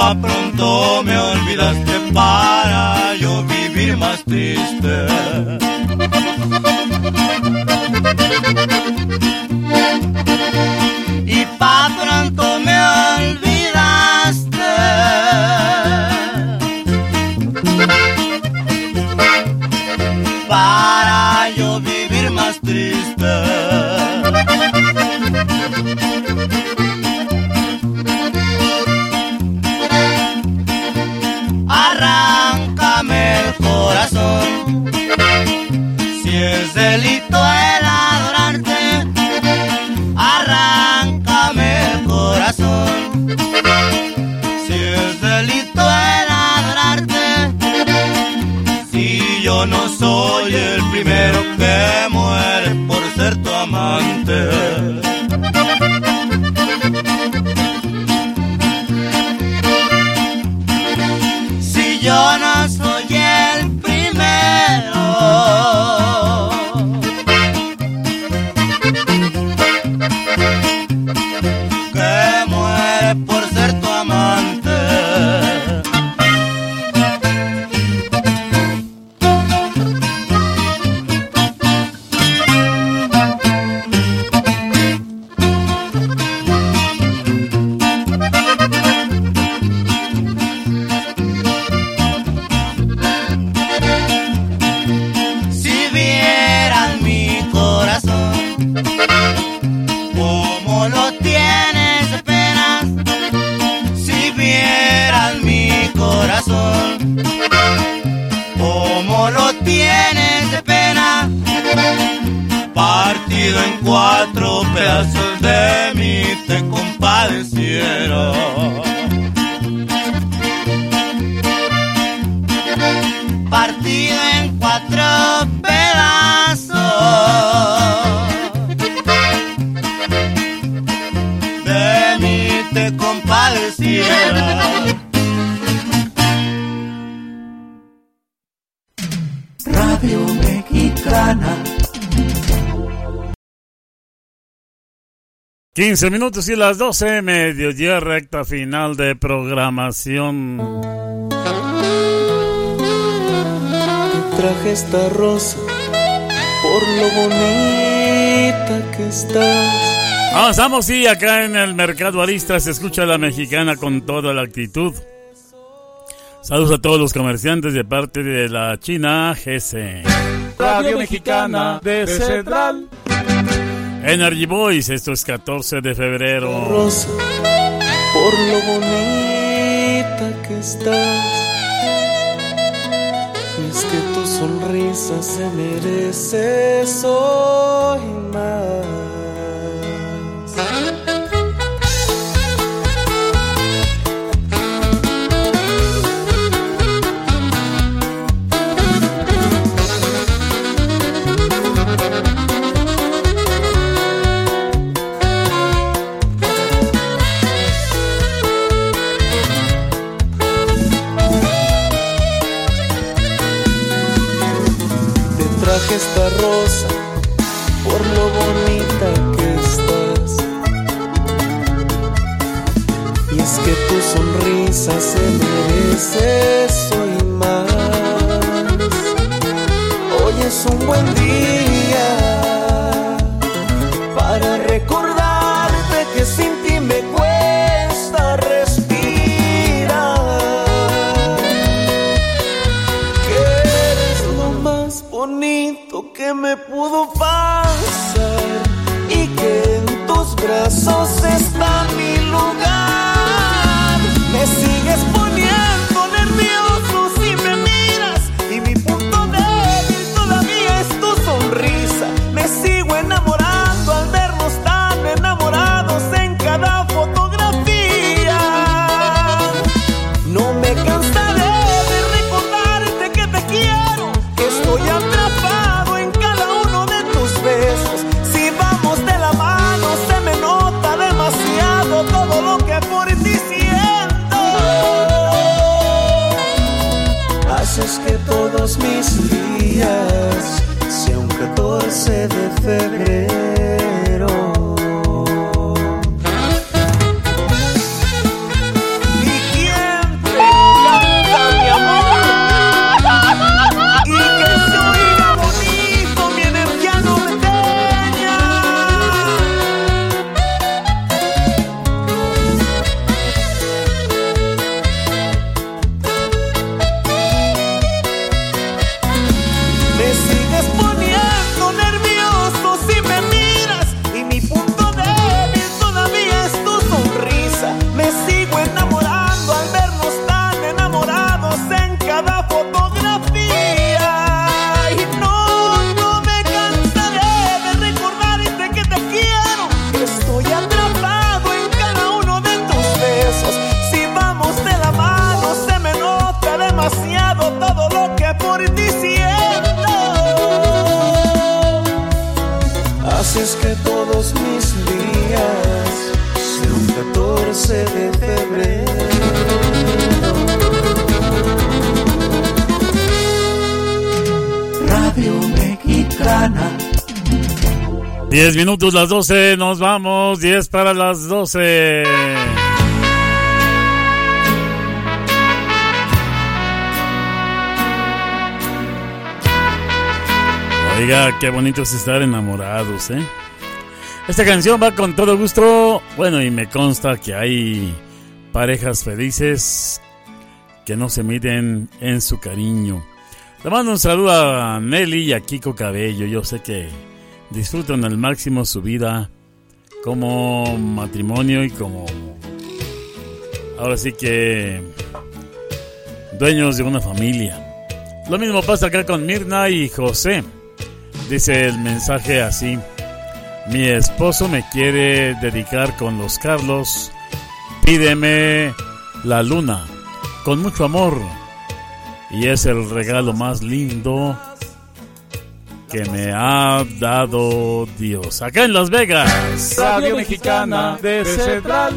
pa' pronto me olvidaste para yo vivir más triste. 15 minutos y las 12, mediodía recta final de programación. traje esta rosa por lo bonita que estás. Avanzamos y acá en el Mercado Arista se escucha la mexicana con toda la actitud. Saludos a todos los comerciantes de parte de la China GC. Radio Mexicana de Central. Energy Boys, esto es 14 de febrero. Rosa por lo bonita que estás. Es que tu sonrisa se merece soy más. Tu sonrisa se merece soy más. Hoy es un buen día para recordarte que sin ti me cuesta respirar. Que eres lo más bonito que me pudo pasar 14 de febrero. 10 minutos las 12, nos vamos. 10 para las 12. Oiga, qué bonito es estar enamorados, ¿eh? Esta canción va con todo gusto. Bueno, y me consta que hay parejas felices que no se miden en su cariño. Le mando un saludo a Nelly y a Kiko Cabello. Yo sé que disfrutan al máximo su vida como matrimonio y como... Ahora sí que... Dueños de una familia. Lo mismo pasa acá con Mirna y José. Dice el mensaje así. Mi esposo me quiere dedicar con los Carlos. Pídeme la luna. Con mucho amor. Y es el regalo más lindo que me ha dado Dios. Acá en Las Vegas. Radio Mexicana de Central.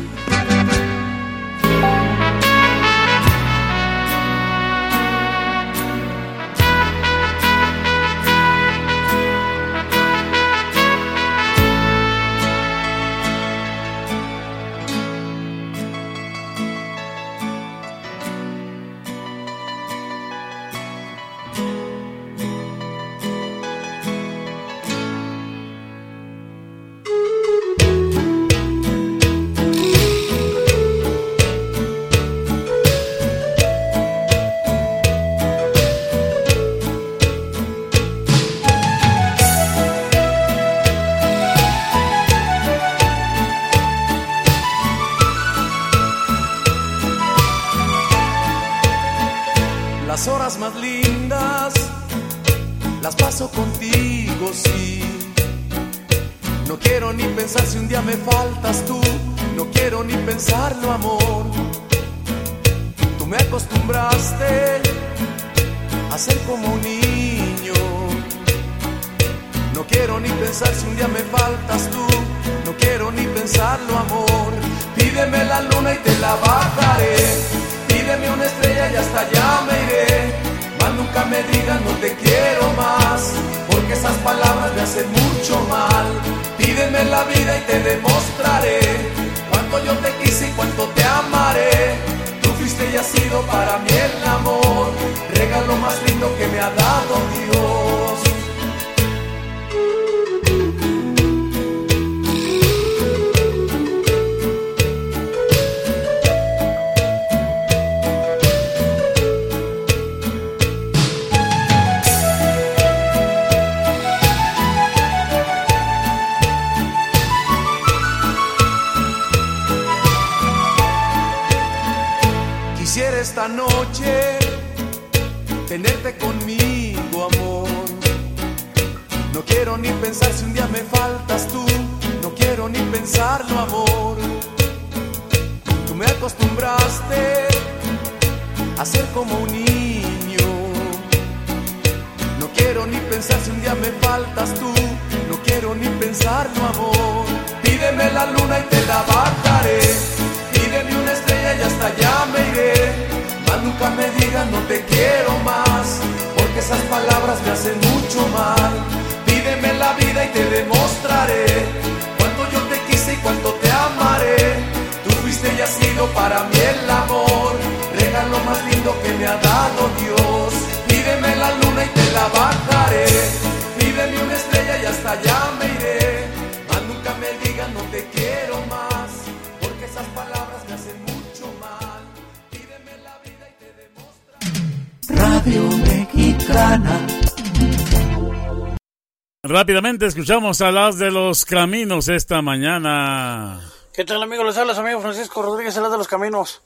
Escuchamos a las de los caminos esta mañana. ¿Qué tal amigos? Les habla su amigo Francisco Rodríguez, el de los caminos.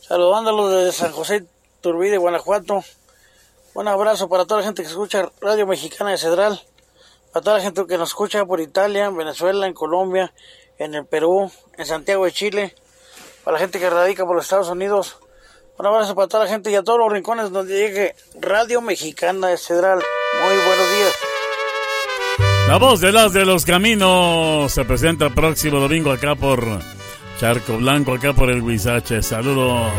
Saludándolos desde San José Turbide, Guanajuato. Un abrazo para toda la gente que escucha Radio Mexicana de Cedral. Para toda la gente que nos escucha por Italia, en Venezuela, en Colombia, en el Perú, en Santiago de Chile. Para la gente que radica por los Estados Unidos. Un abrazo para toda la gente y a todos los rincones donde llegue Radio Mexicana de Cedral. Muy buenos días. La voz de las de los caminos se presenta el próximo domingo acá por Charco Blanco, acá por el Huizache. Saludos.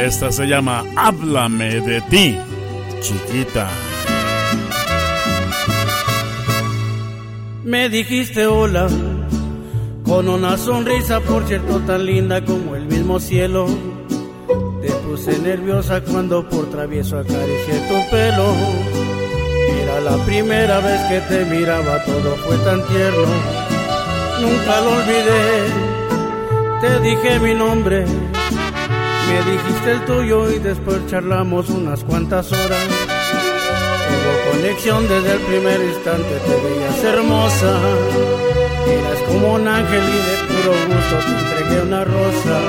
Esta se llama Háblame de ti, chiquita. Me dijiste hola con una sonrisa, por cierto, tan linda como el mismo cielo. Te puse nerviosa cuando por travieso acaricié tu pelo. Era la primera vez que te miraba, todo fue tan tierno. Nunca lo olvidé. Te dije mi nombre, me dijiste el tuyo y después charlamos unas cuantas horas. Hubo conexión desde el primer instante, te veías hermosa. Eras como un ángel y de puro gusto te entregué una rosa.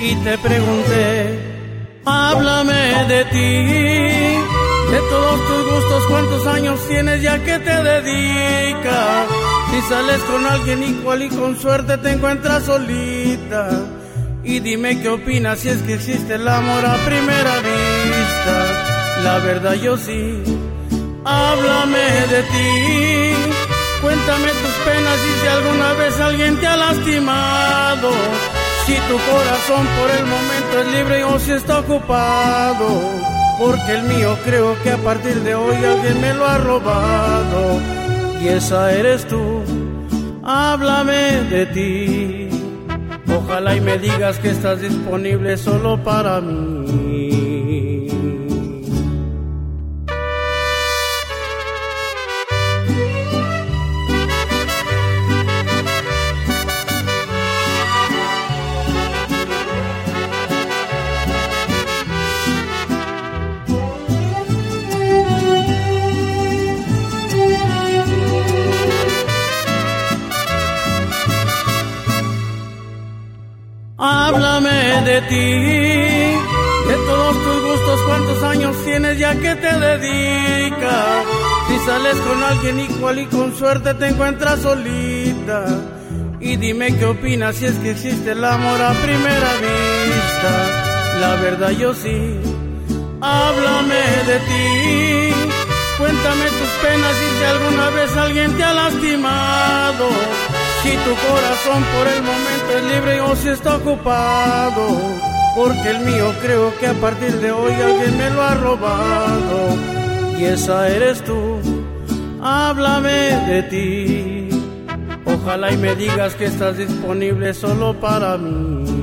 Y te pregunté, háblame de ti, de todos tus gustos, cuántos años tienes ya que te dedicas. Si sales con alguien igual y con suerte te encuentras solita. Y dime qué opinas si es que existe el amor a primera vista. La verdad yo sí, háblame de ti. Cuéntame tus penas y si alguna vez alguien te ha lastimado. Si tu corazón por el momento es libre o si está ocupado. Porque el mío creo que a partir de hoy alguien me lo ha robado. Y esa eres tú, háblame de ti. Ojalá y me digas que estás disponible solo para mí. Háblame de ti, de todos tus gustos, cuántos años tienes ya que te dedicas. Si sales con alguien igual y con suerte te encuentras solita. Y dime qué opinas si es que existe el amor a primera vista. La verdad yo sí, háblame de ti. Cuéntame tus penas y si alguna vez alguien te ha lastimado. Si tu corazón por el momento es libre o si está ocupado. Porque el mío creo que a partir de hoy alguien me lo ha robado. Y esa eres tú, háblame de ti. Ojalá y me digas que estás disponible solo para mí.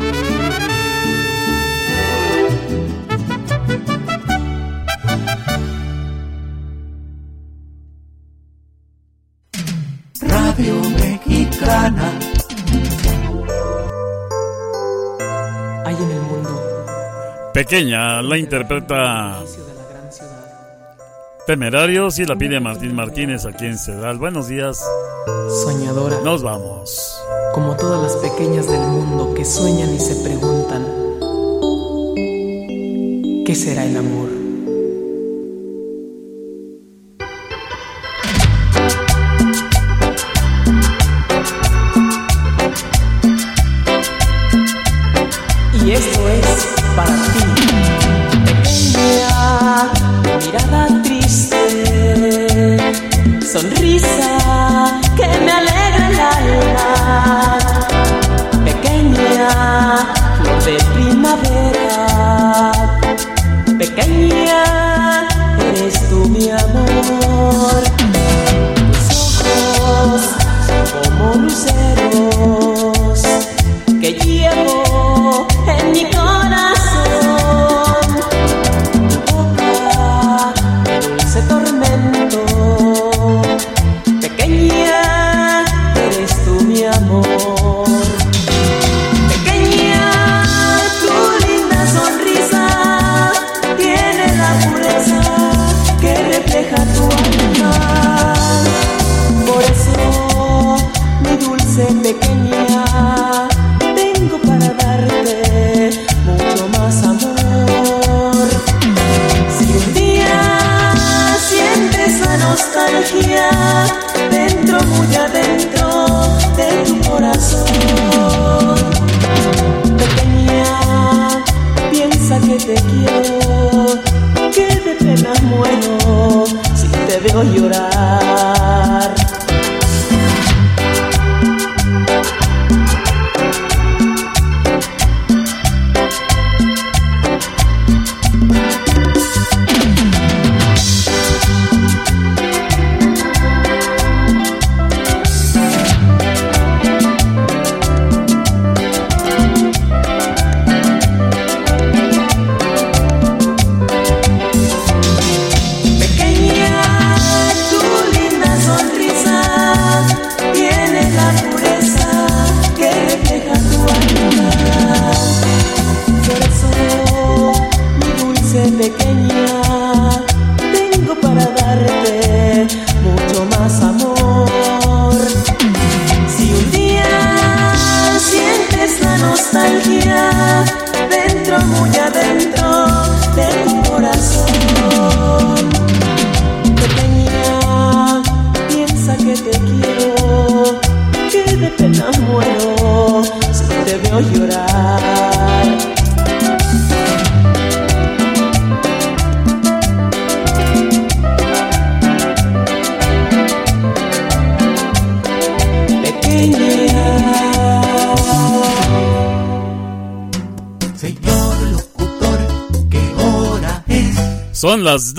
Hay en el mundo Pequeña la interpreta Temerarios y la pide Martín Martínez aquí en Cedral. Buenos días. soñadora, Nos vamos. como todas las pequeñas del mundo que sueñan y se preguntan, ¿qué será el amor? Primavera. Pequeña, eres tú mi amor.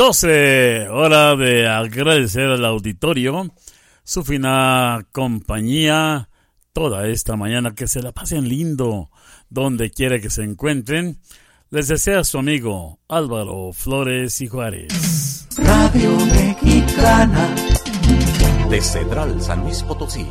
12, hora de agradecer al auditorio su fina compañía toda esta mañana, que se la pasen lindo donde quiera que se encuentren. Les desea su amigo Álvaro Flores y Juárez. Radio Mexicana de Cedral San Luis Potosí